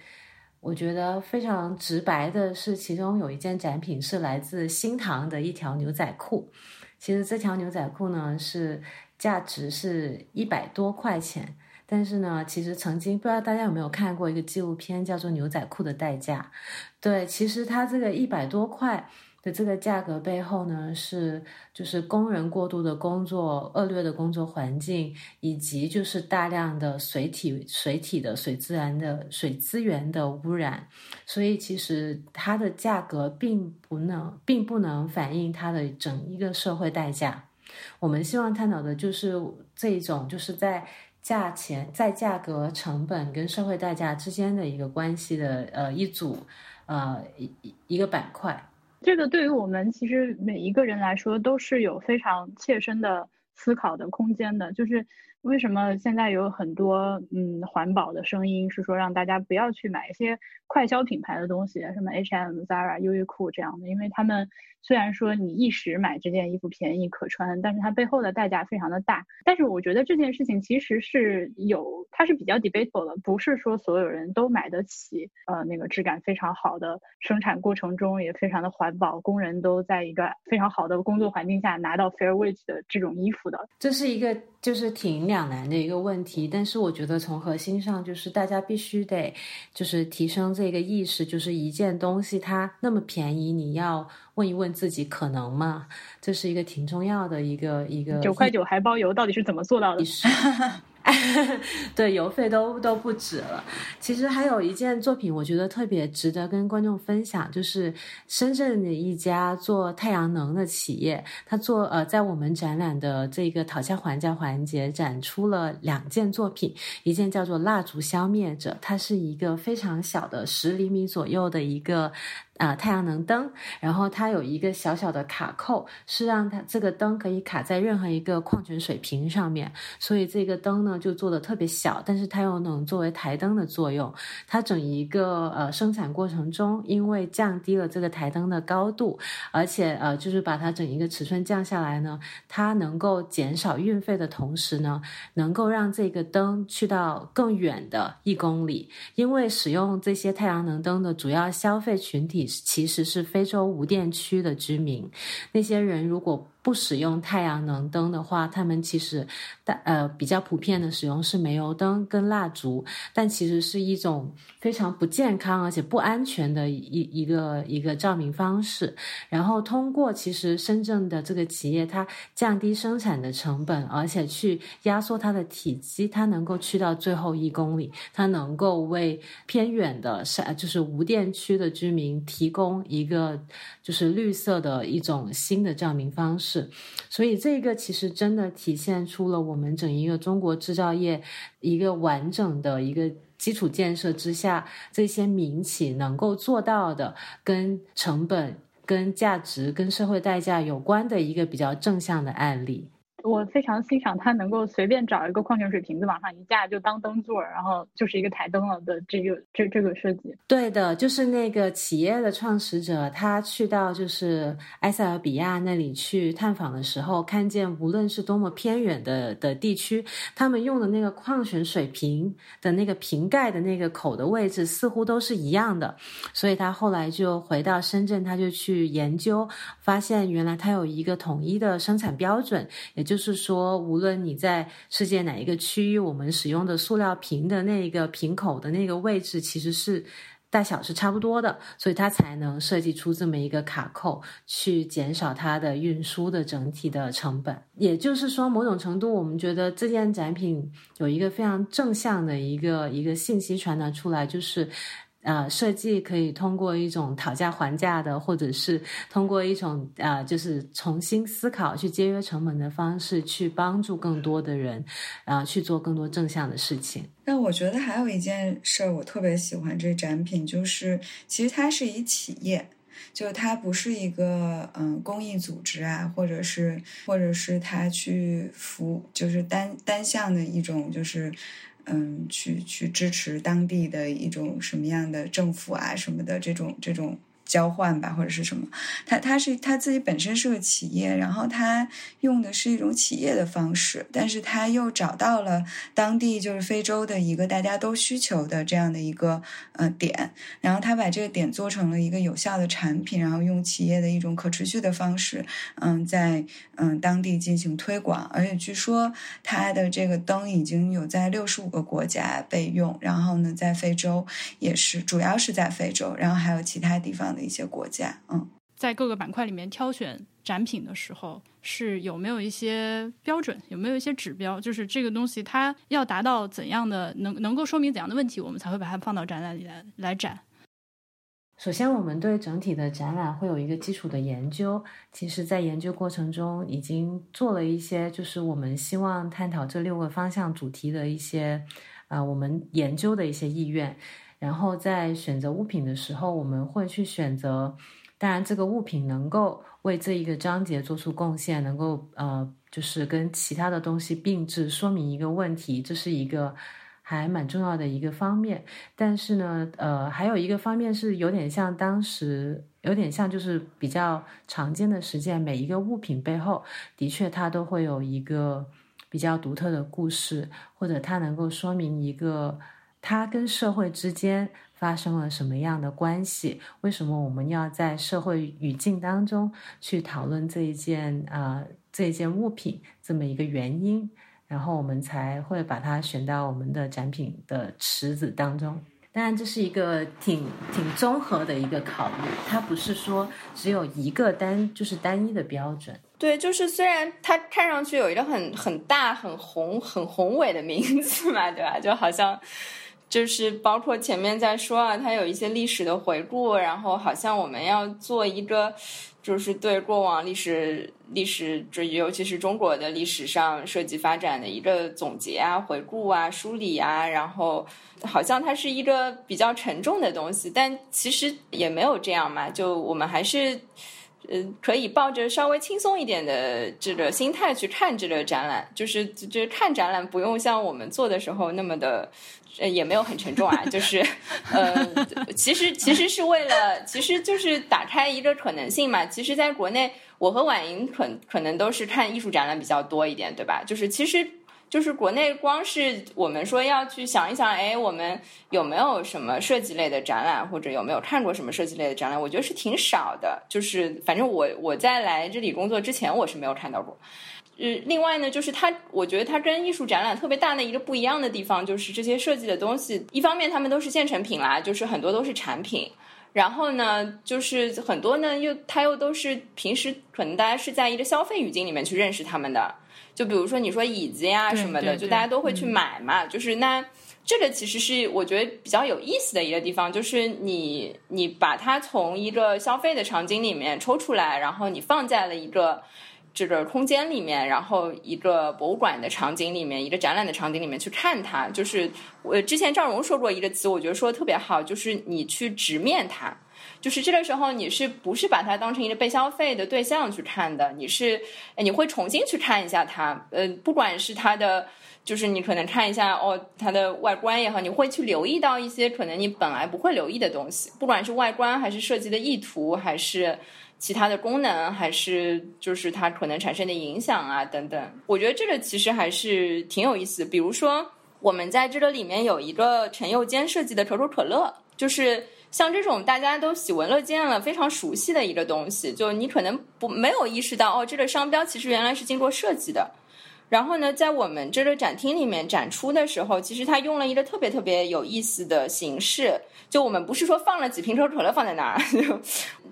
我觉得非常直白的是，其中有一件展品是来自新唐的一条牛仔裤。其实这条牛仔裤呢是价值是一百多块钱，但是呢，其实曾经不知道大家有没有看过一个纪录片，叫做《牛仔裤的代价》。对，其实它这个一百多块。的这个价格背后呢，是就是工人过度的工作、恶劣的工作环境，以及就是大量的水体、水体的水自然的水资源的污染，所以其实它的价格并不能，并不能反映它的整一个社会代价。我们希望探讨的就是这一种，就是在价钱、在价格、成本跟社会代价之间的一个关系的呃一组呃一一个板块。这个对于我们其实每一个人来说都是有非常切身的思考的空间的，就是为什么现在有很多嗯环保的声音是说让大家不要去买一些快消品牌的东西，什么 H&M、Zara、优衣库这样的，因为他们。虽然说你一时买这件衣服便宜可穿，但是它背后的代价非常的大。但是我觉得这件事情其实是有，它是比较 debatable 的，不是说所有人都买得起，呃，那个质感非常好的，生产过程中也非常的环保，工人都在一个非常好的工作环境下拿到 fair wage 的这种衣服的。这是一个就是挺两难的一个问题，但是我觉得从核心上就是大家必须得就是提升这个意识，就是一件东西它那么便宜，你要。问一问自己可能吗？这是一个挺重要的一个一个九块九还包邮，到底是怎么做到的？[laughs] 对，邮费都都不止了。其实还有一件作品，我觉得特别值得跟观众分享，就是深圳的一家做太阳能的企业，他做呃，在我们展览的这个讨价还价环节展出了两件作品，一件叫做蜡烛消灭者，它是一个非常小的十厘米左右的一个。啊，太阳能灯，然后它有一个小小的卡扣，是让它这个灯可以卡在任何一个矿泉水瓶上面，所以这个灯呢就做的特别小，但是它又能作为台灯的作用。它整一个呃生产过程中，因为降低了这个台灯的高度，而且呃就是把它整一个尺寸降下来呢，它能够减少运费的同时呢，能够让这个灯去到更远的一公里，因为使用这些太阳能灯的主要消费群体。其实是非洲无电区的居民，那些人如果不使用太阳能灯的话，他们其实大呃比较普遍的使用是煤油灯跟蜡烛，但其实是一种非常不健康而且不安全的一一个一个照明方式。然后通过其实深圳的这个企业，它降低生产的成本，而且去压缩它的体积，它能够去到最后一公里，它能够为偏远的山就是无电区的居民提供一个就是绿色的一种新的照明方式。是，所以这个其实真的体现出了我们整一个中国制造业一个完整的一个基础建设之下，这些民企能够做到的，跟成本、跟价值、跟社会代价有关的一个比较正向的案例。我非常欣赏他能够随便找一个矿泉水瓶子往上一架就当灯座，然后就是一个台灯了的这个这这个设计。对的，就是那个企业的创始者，他去到就是埃塞俄比亚那里去探访的时候，看见无论是多么偏远的的地区，他们用的那个矿泉水瓶的那个瓶盖的那个口的位置似乎都是一样的，所以他后来就回到深圳，他就去研究，发现原来他有一个统一的生产标准，也就。就是说，无论你在世界哪一个区域，我们使用的塑料瓶的那个瓶口的那个位置，其实是大小是差不多的，所以它才能设计出这么一个卡扣，去减少它的运输的整体的成本。也就是说，某种程度，我们觉得这件展品有一个非常正向的一个一个信息传达出来，就是。呃，设计可以通过一种讨价还价的，或者是通过一种啊，就是重新思考去节约成本的方式，去帮助更多的人，啊，去做更多正向的事情。那我觉得还有一件事儿，我特别喜欢这展品，就是其实它是以企业，就它不是一个嗯公益组织啊，或者是或者是它去服，就是单单向的一种就是。嗯，去去支持当地的一种什么样的政府啊，什么的这种这种。交换吧，或者是什么？他他是他自己本身是个企业，然后他用的是一种企业的方式，但是他又找到了当地就是非洲的一个大家都需求的这样的一个呃点，然后他把这个点做成了一个有效的产品，然后用企业的一种可持续的方式，嗯，在嗯当地进行推广，而且据说他的这个灯已经有在六十五个国家被用，然后呢，在非洲也是主要是在非洲，然后还有其他地方的。一些国家，嗯，在各个板块里面挑选展品的时候，是有没有一些标准，有没有一些指标？就是这个东西它要达到怎样的，能能够说明怎样的问题，我们才会把它放到展览里来来展。首先，我们对整体的展览会有一个基础的研究。其实，在研究过程中，已经做了一些，就是我们希望探讨这六个方向主题的一些，啊，我们研究的一些意愿。然后在选择物品的时候，我们会去选择，当然这个物品能够为这一个章节做出贡献，能够呃，就是跟其他的东西并置，说明一个问题，这是一个还蛮重要的一个方面。但是呢，呃，还有一个方面是有点像当时，有点像就是比较常见的实践，每一个物品背后的确它都会有一个比较独特的故事，或者它能够说明一个。它跟社会之间发生了什么样的关系？为什么我们要在社会语境当中去讨论这一件啊这一件物品这么一个原因？然后我们才会把它选到我们的展品的池子当中。当然，这是一个挺挺综合的一个考虑，它不是说只有一个单就是单一的标准。对，就是虽然它看上去有一个很很大、很宏、很宏伟的名字嘛，对吧？就好像。就是包括前面在说啊，它有一些历史的回顾，然后好像我们要做一个，就是对过往历史历史，就尤其是中国的历史上设计发展的一个总结啊、回顾啊、梳理啊，然后好像它是一个比较沉重的东西，但其实也没有这样嘛，就我们还是。嗯，可以抱着稍微轻松一点的这个心态去看这个展览，就是就是看展览不用像我们做的时候那么的，呃，也没有很沉重啊，就是，呃，其实其实是为了，其实就是打开一个可能性嘛。其实，在国内，我和婉莹可可能都是看艺术展览比较多一点，对吧？就是其实就是国内光是我们说要去想一想，哎，我们有没有什么设计类的展览，或者有没有看过什么设计类的展览？我觉得是挺少的。就是反正我我在来这里工作之前，我是没有看到过。呃，另外呢，就是它，我觉得它跟艺术展览特别大的一个不一样的地方，就是这些设计的东西，一方面他们都是现成品啦，就是很多都是产品。然后呢，就是很多呢，又它又都是平时可能大家是在一个消费语境里面去认识他们的。就比如说你说椅子呀什么的，就大家都会去买嘛。就是那这个其实是我觉得比较有意思的一个地方，就是你你把它从一个消费的场景里面抽出来，然后你放在了一个。这个空间里面，然后一个博物馆的场景里面，一个展览的场景里面去看它，就是我之前赵荣说过一个词，我觉得说的特别好，就是你去直面它，就是这个时候你是不是把它当成一个被消费的对象去看的？你是你会重新去看一下它，呃，不管是它的，就是你可能看一下哦，它的外观也好，你会去留意到一些可能你本来不会留意的东西，不管是外观还是设计的意图还是。其他的功能还是就是它可能产生的影响啊等等，我觉得这个其实还是挺有意思。比如说，我们在这个里面有一个陈佑坚设计的可口可乐，就是像这种大家都喜闻乐见了、非常熟悉的一个东西，就你可能不没有意识到哦，这个商标其实原来是经过设计的。然后呢，在我们这个展厅里面展出的时候，其实他用了一个特别特别有意思的形式。就我们不是说放了几瓶可口可乐放在那儿，[laughs] 就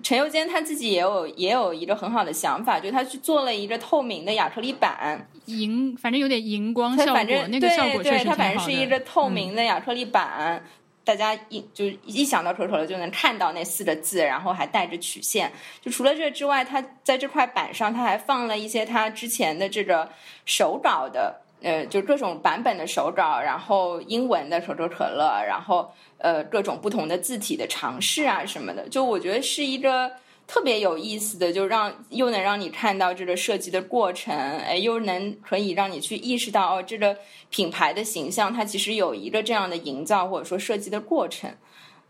陈佑坚他自己也有也有一个很好的想法，就他去做了一个透明的亚克力板，荧反正有点荧光效果，那个效果确实它反正是一个透明的亚克力板。大家一就一想到可口可乐就能看到那四个字，然后还带着曲线。就除了这之外，它在这块板上，它还放了一些它之前的这个手稿的，呃，就各种版本的手稿，然后英文的可口可乐，然后呃各种不同的字体的尝试啊什么的。就我觉得是一个。特别有意思的，就让又能让你看到这个设计的过程，哎，又能可以让你去意识到哦，这个品牌的形象它其实有一个这样的营造或者说设计的过程，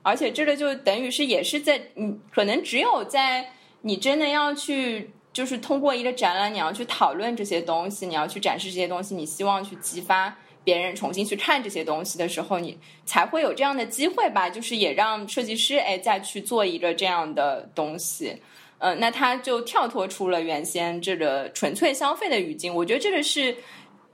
而且这个就等于是也是在你可能只有在你真的要去就是通过一个展览，你要去讨论这些东西，你要去展示这些东西，你希望去激发。别人重新去看这些东西的时候，你才会有这样的机会吧？就是也让设计师哎再去做一个这样的东西，嗯，那他就跳脱出了原先这个纯粹消费的语境。我觉得这个是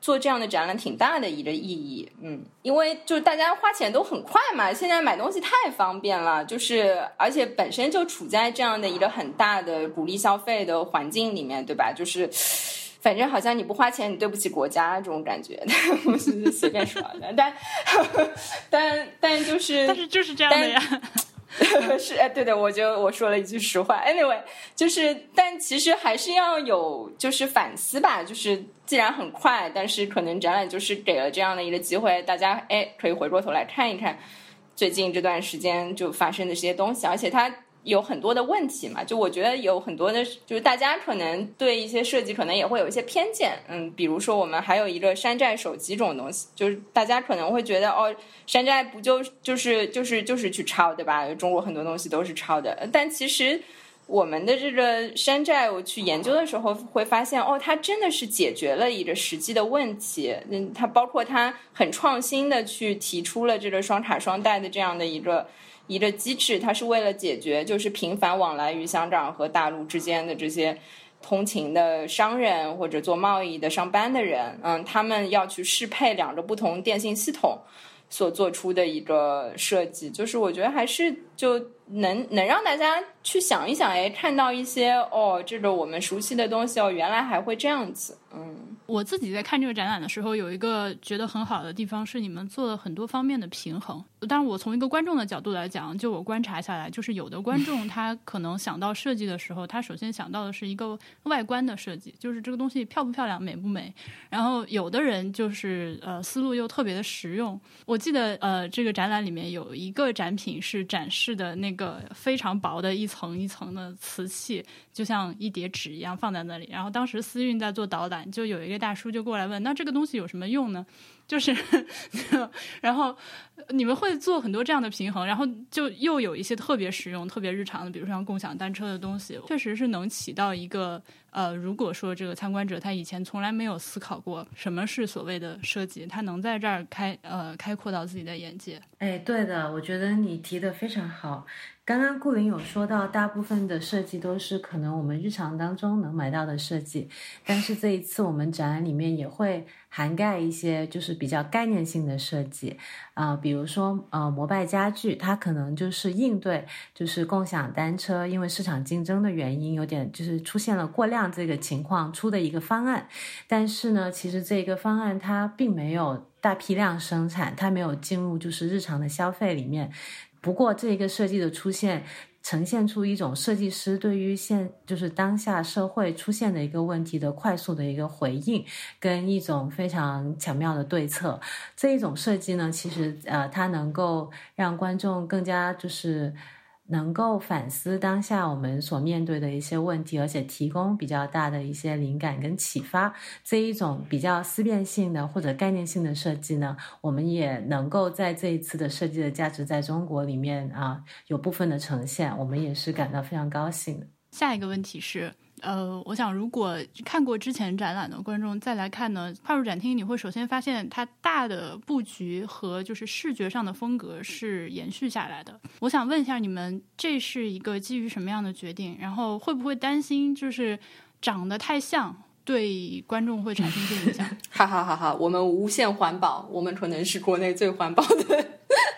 做这样的展览挺大的一个意义，嗯，因为就大家花钱都很快嘛，现在买东西太方便了，就是而且本身就处在这样的一个很大的鼓励消费的环境里面，对吧？就是。反正好像你不花钱，你对不起国家这种感觉，[laughs] 我是随便说的，但但但就是，但是就是这样的呀，[laughs] 是哎，对对，我就我说了一句实话。Anyway，就是，但其实还是要有就是反思吧，就是既然很快，但是可能展览就是给了这样的一个机会，大家哎可以回过头来看一看最近这段时间就发生的这些东西，而且它。有很多的问题嘛，就我觉得有很多的，就是大家可能对一些设计可能也会有一些偏见，嗯，比如说我们还有一个山寨手机这种东西，就是大家可能会觉得哦，山寨不就就是就是就是去抄对吧？中国很多东西都是抄的，但其实我们的这个山寨，我去研究的时候会发现哦，它真的是解决了一个实际的问题，嗯，它包括它很创新的去提出了这个双卡双待的这样的一个。一个机制，它是为了解决就是频繁往来于香港和大陆之间的这些通勤的商人或者做贸易的上班的人，嗯，他们要去适配两个不同电信系统所做出的一个设计，就是我觉得还是就能能让大家去想一想，哎，看到一些哦，这个我们熟悉的东西哦，原来还会这样子，嗯。我自己在看这个展览的时候，有一个觉得很好的地方是，你们做了很多方面的平衡。当然，我从一个观众的角度来讲，就我观察下来，就是有的观众他可能想到设计的时候，他首先想到的是一个外观的设计，就是这个东西漂不漂亮、美不美。然后有的人就是呃思路又特别的实用。我记得呃这个展览里面有一个展品是展示的那个非常薄的一层一层的瓷器，就像一叠纸一样放在那里。然后当时思韵在做导览，就有一个。大叔就过来问：“那这个东西有什么用呢？”就是，[laughs] 然后你们会做很多这样的平衡，然后就又有一些特别实用、特别日常的，比如像共享单车的东西，确实是能起到一个。呃，如果说这个参观者他以前从来没有思考过什么是所谓的设计，他能在这儿开呃开阔到自己的眼界。哎，对的，我觉得你提的非常好。刚刚顾林有说到，大部分的设计都是可能我们日常当中能买到的设计，但是这一次我们展览里面也会涵盖一些就是比较概念性的设计啊、比如说呃摩拜家具，它可能就是应对就是共享单车因为市场竞争的原因，有点就是出现了过量这个情况出的一个方案，但是呢，其实这个方案它并没有大批量生产，它没有进入就是日常的消费里面。不过，这一个设计的出现，呈现出一种设计师对于现就是当下社会出现的一个问题的快速的一个回应，跟一种非常巧妙的对策。这一种设计呢，其实呃，它能够让观众更加就是。能够反思当下我们所面对的一些问题，而且提供比较大的一些灵感跟启发。这一种比较思辨性的或者概念性的设计呢，我们也能够在这一次的设计的价值在中国里面啊有部分的呈现，我们也是感到非常高兴的。下一个问题是，呃，我想如果看过之前展览的观众再来看呢，跨入展厅你会首先发现它大的布局和就是视觉上的风格是延续下来的。我想问一下你们，这是一个基于什么样的决定？然后会不会担心就是长得太像？对观众会产生一些影响，[laughs] 哈哈哈哈！我们无限环保，我们可能是国内最环保的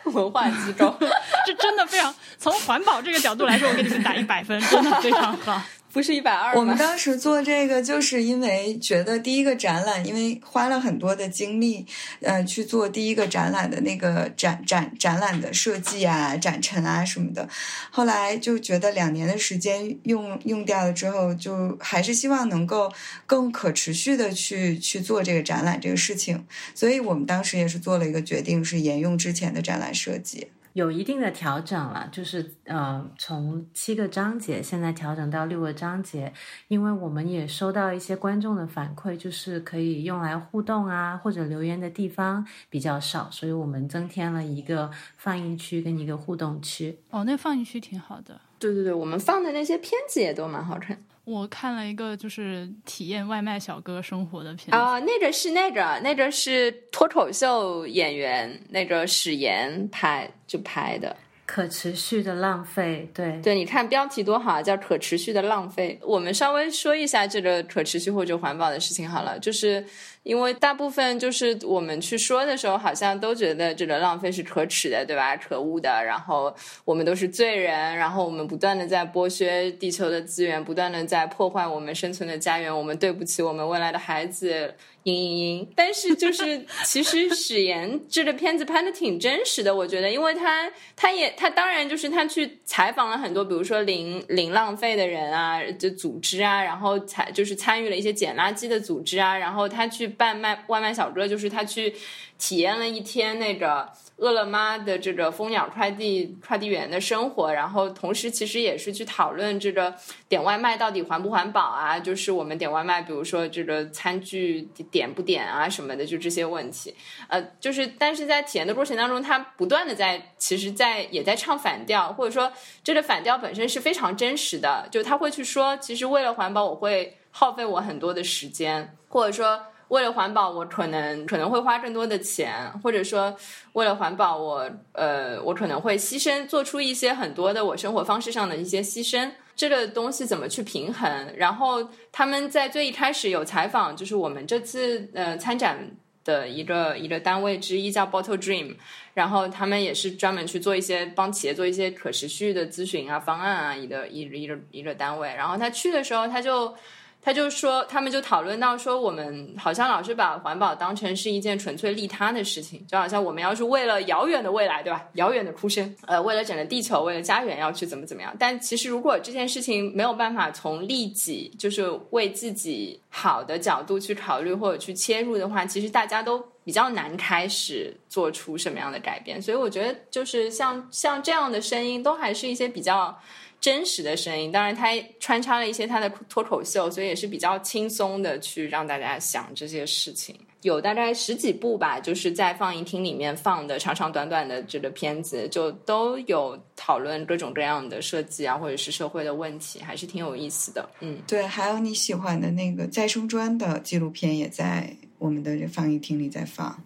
[laughs] 文化机构。[laughs] 这真的非常从环保这个角度来说，我给你们打一百分，真的非常好。不是一百二。我们当时做这个，就是因为觉得第一个展览，因为花了很多的精力，呃，去做第一个展览的那个展展展览的设计啊、展陈啊什么的。后来就觉得两年的时间用用掉了之后，就还是希望能够更可持续的去去做这个展览这个事情。所以我们当时也是做了一个决定，是沿用之前的展览设计。有一定的调整了，就是呃，从七个章节现在调整到六个章节，因为我们也收到一些观众的反馈，就是可以用来互动啊或者留言的地方比较少，所以我们增添了一个放映区跟一个互动区。哦，那放映区挺好的。对对对，我们放的那些片子也都蛮好看。我看了一个就是体验外卖小哥生活的片子啊、那个是那个那个是脱口秀演员那个史岩拍就拍的。可持续的浪费，对对，你看标题多好啊，叫“可持续的浪费”。我们稍微说一下这个可持续或者环保的事情好了，就是因为大部分就是我们去说的时候，好像都觉得这个浪费是可耻的，对吧？可恶的，然后我们都是罪人，然后我们不断的在剥削地球的资源，不断的在破坏我们生存的家园，我们对不起我们未来的孩子。嘤嘤嘤！但是就是，[laughs] 其实史岩这个片子拍的挺真实的，我觉得，因为他他也他当然就是他去采访了很多，比如说零零浪费的人啊，就组织啊，然后采就是参与了一些捡垃圾的组织啊，然后他去办卖外卖小哥，就是他去体验了一天那个。饿了么的这个蜂鸟快递快递员的生活，然后同时其实也是去讨论这个点外卖到底环不环保啊？就是我们点外卖，比如说这个餐具点不点啊什么的，就这些问题。呃，就是但是在体验的过程当中，他不断的在，其实，在也在唱反调，或者说这个反调本身是非常真实的，就他会去说，其实为了环保，我会耗费我很多的时间，或者说。为了环保，我可能可能会花更多的钱，或者说为了环保，我呃，我可能会牺牲，做出一些很多的我生活方式上的一些牺牲。这个东西怎么去平衡？然后他们在最一开始有采访，就是我们这次呃参展的一个一个单位之一叫 Bottle Dream，然后他们也是专门去做一些帮企业做一些可持续的咨询啊、方案啊一个一一个一个单位。然后他去的时候，他就。他就说，他们就讨论到说，我们好像老是把环保当成是一件纯粹利他的事情，就好像我们要是为了遥远的未来，对吧？遥远的哭声，[laughs] 呃，为了整个地球，为了家园要去怎么怎么样。但其实，如果这件事情没有办法从利己，就是为自己好的角度去考虑或者去切入的话，其实大家都比较难开始做出什么样的改变。所以，我觉得就是像像这样的声音，都还是一些比较。真实的声音，当然他穿插了一些他的脱口秀，所以也是比较轻松的去让大家想这些事情。有大概十几部吧，就是在放映厅里面放的长长短短的这个片子，就都有讨论各种各样的设计啊，或者是社会的问题，还是挺有意思的。嗯，对，还有你喜欢的那个再生砖的纪录片也在我们的这放映厅里在放。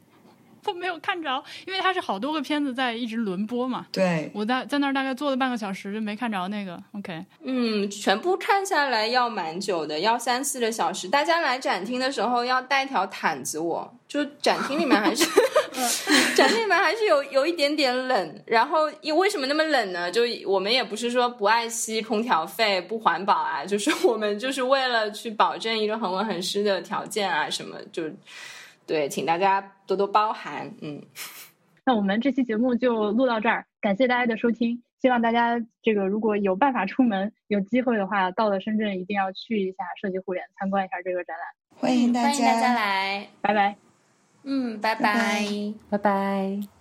我没有看着，因为它是好多个片子在一直轮播嘛。对，我在在那儿大概坐了半个小时，就没看着那个。OK，嗯，全部看下来要蛮久的，要三四个小时。大家来展厅的时候要带条毯子，我就展厅里面还是 [laughs] 展厅里面还是有有一点点冷。然后因为什么那么冷呢？就我们也不是说不爱惜空调费、不环保啊，就是我们就是为了去保证一个恒温恒湿的条件啊，什么就。对，请大家多多包涵。嗯，[laughs] 那我们这期节目就录到这儿，感谢大家的收听。希望大家这个如果有办法出门，有机会的话，到了深圳一定要去一下设计互联，参观一下这个展览。欢迎大家，欢迎大家来，拜拜。嗯，拜拜，拜拜。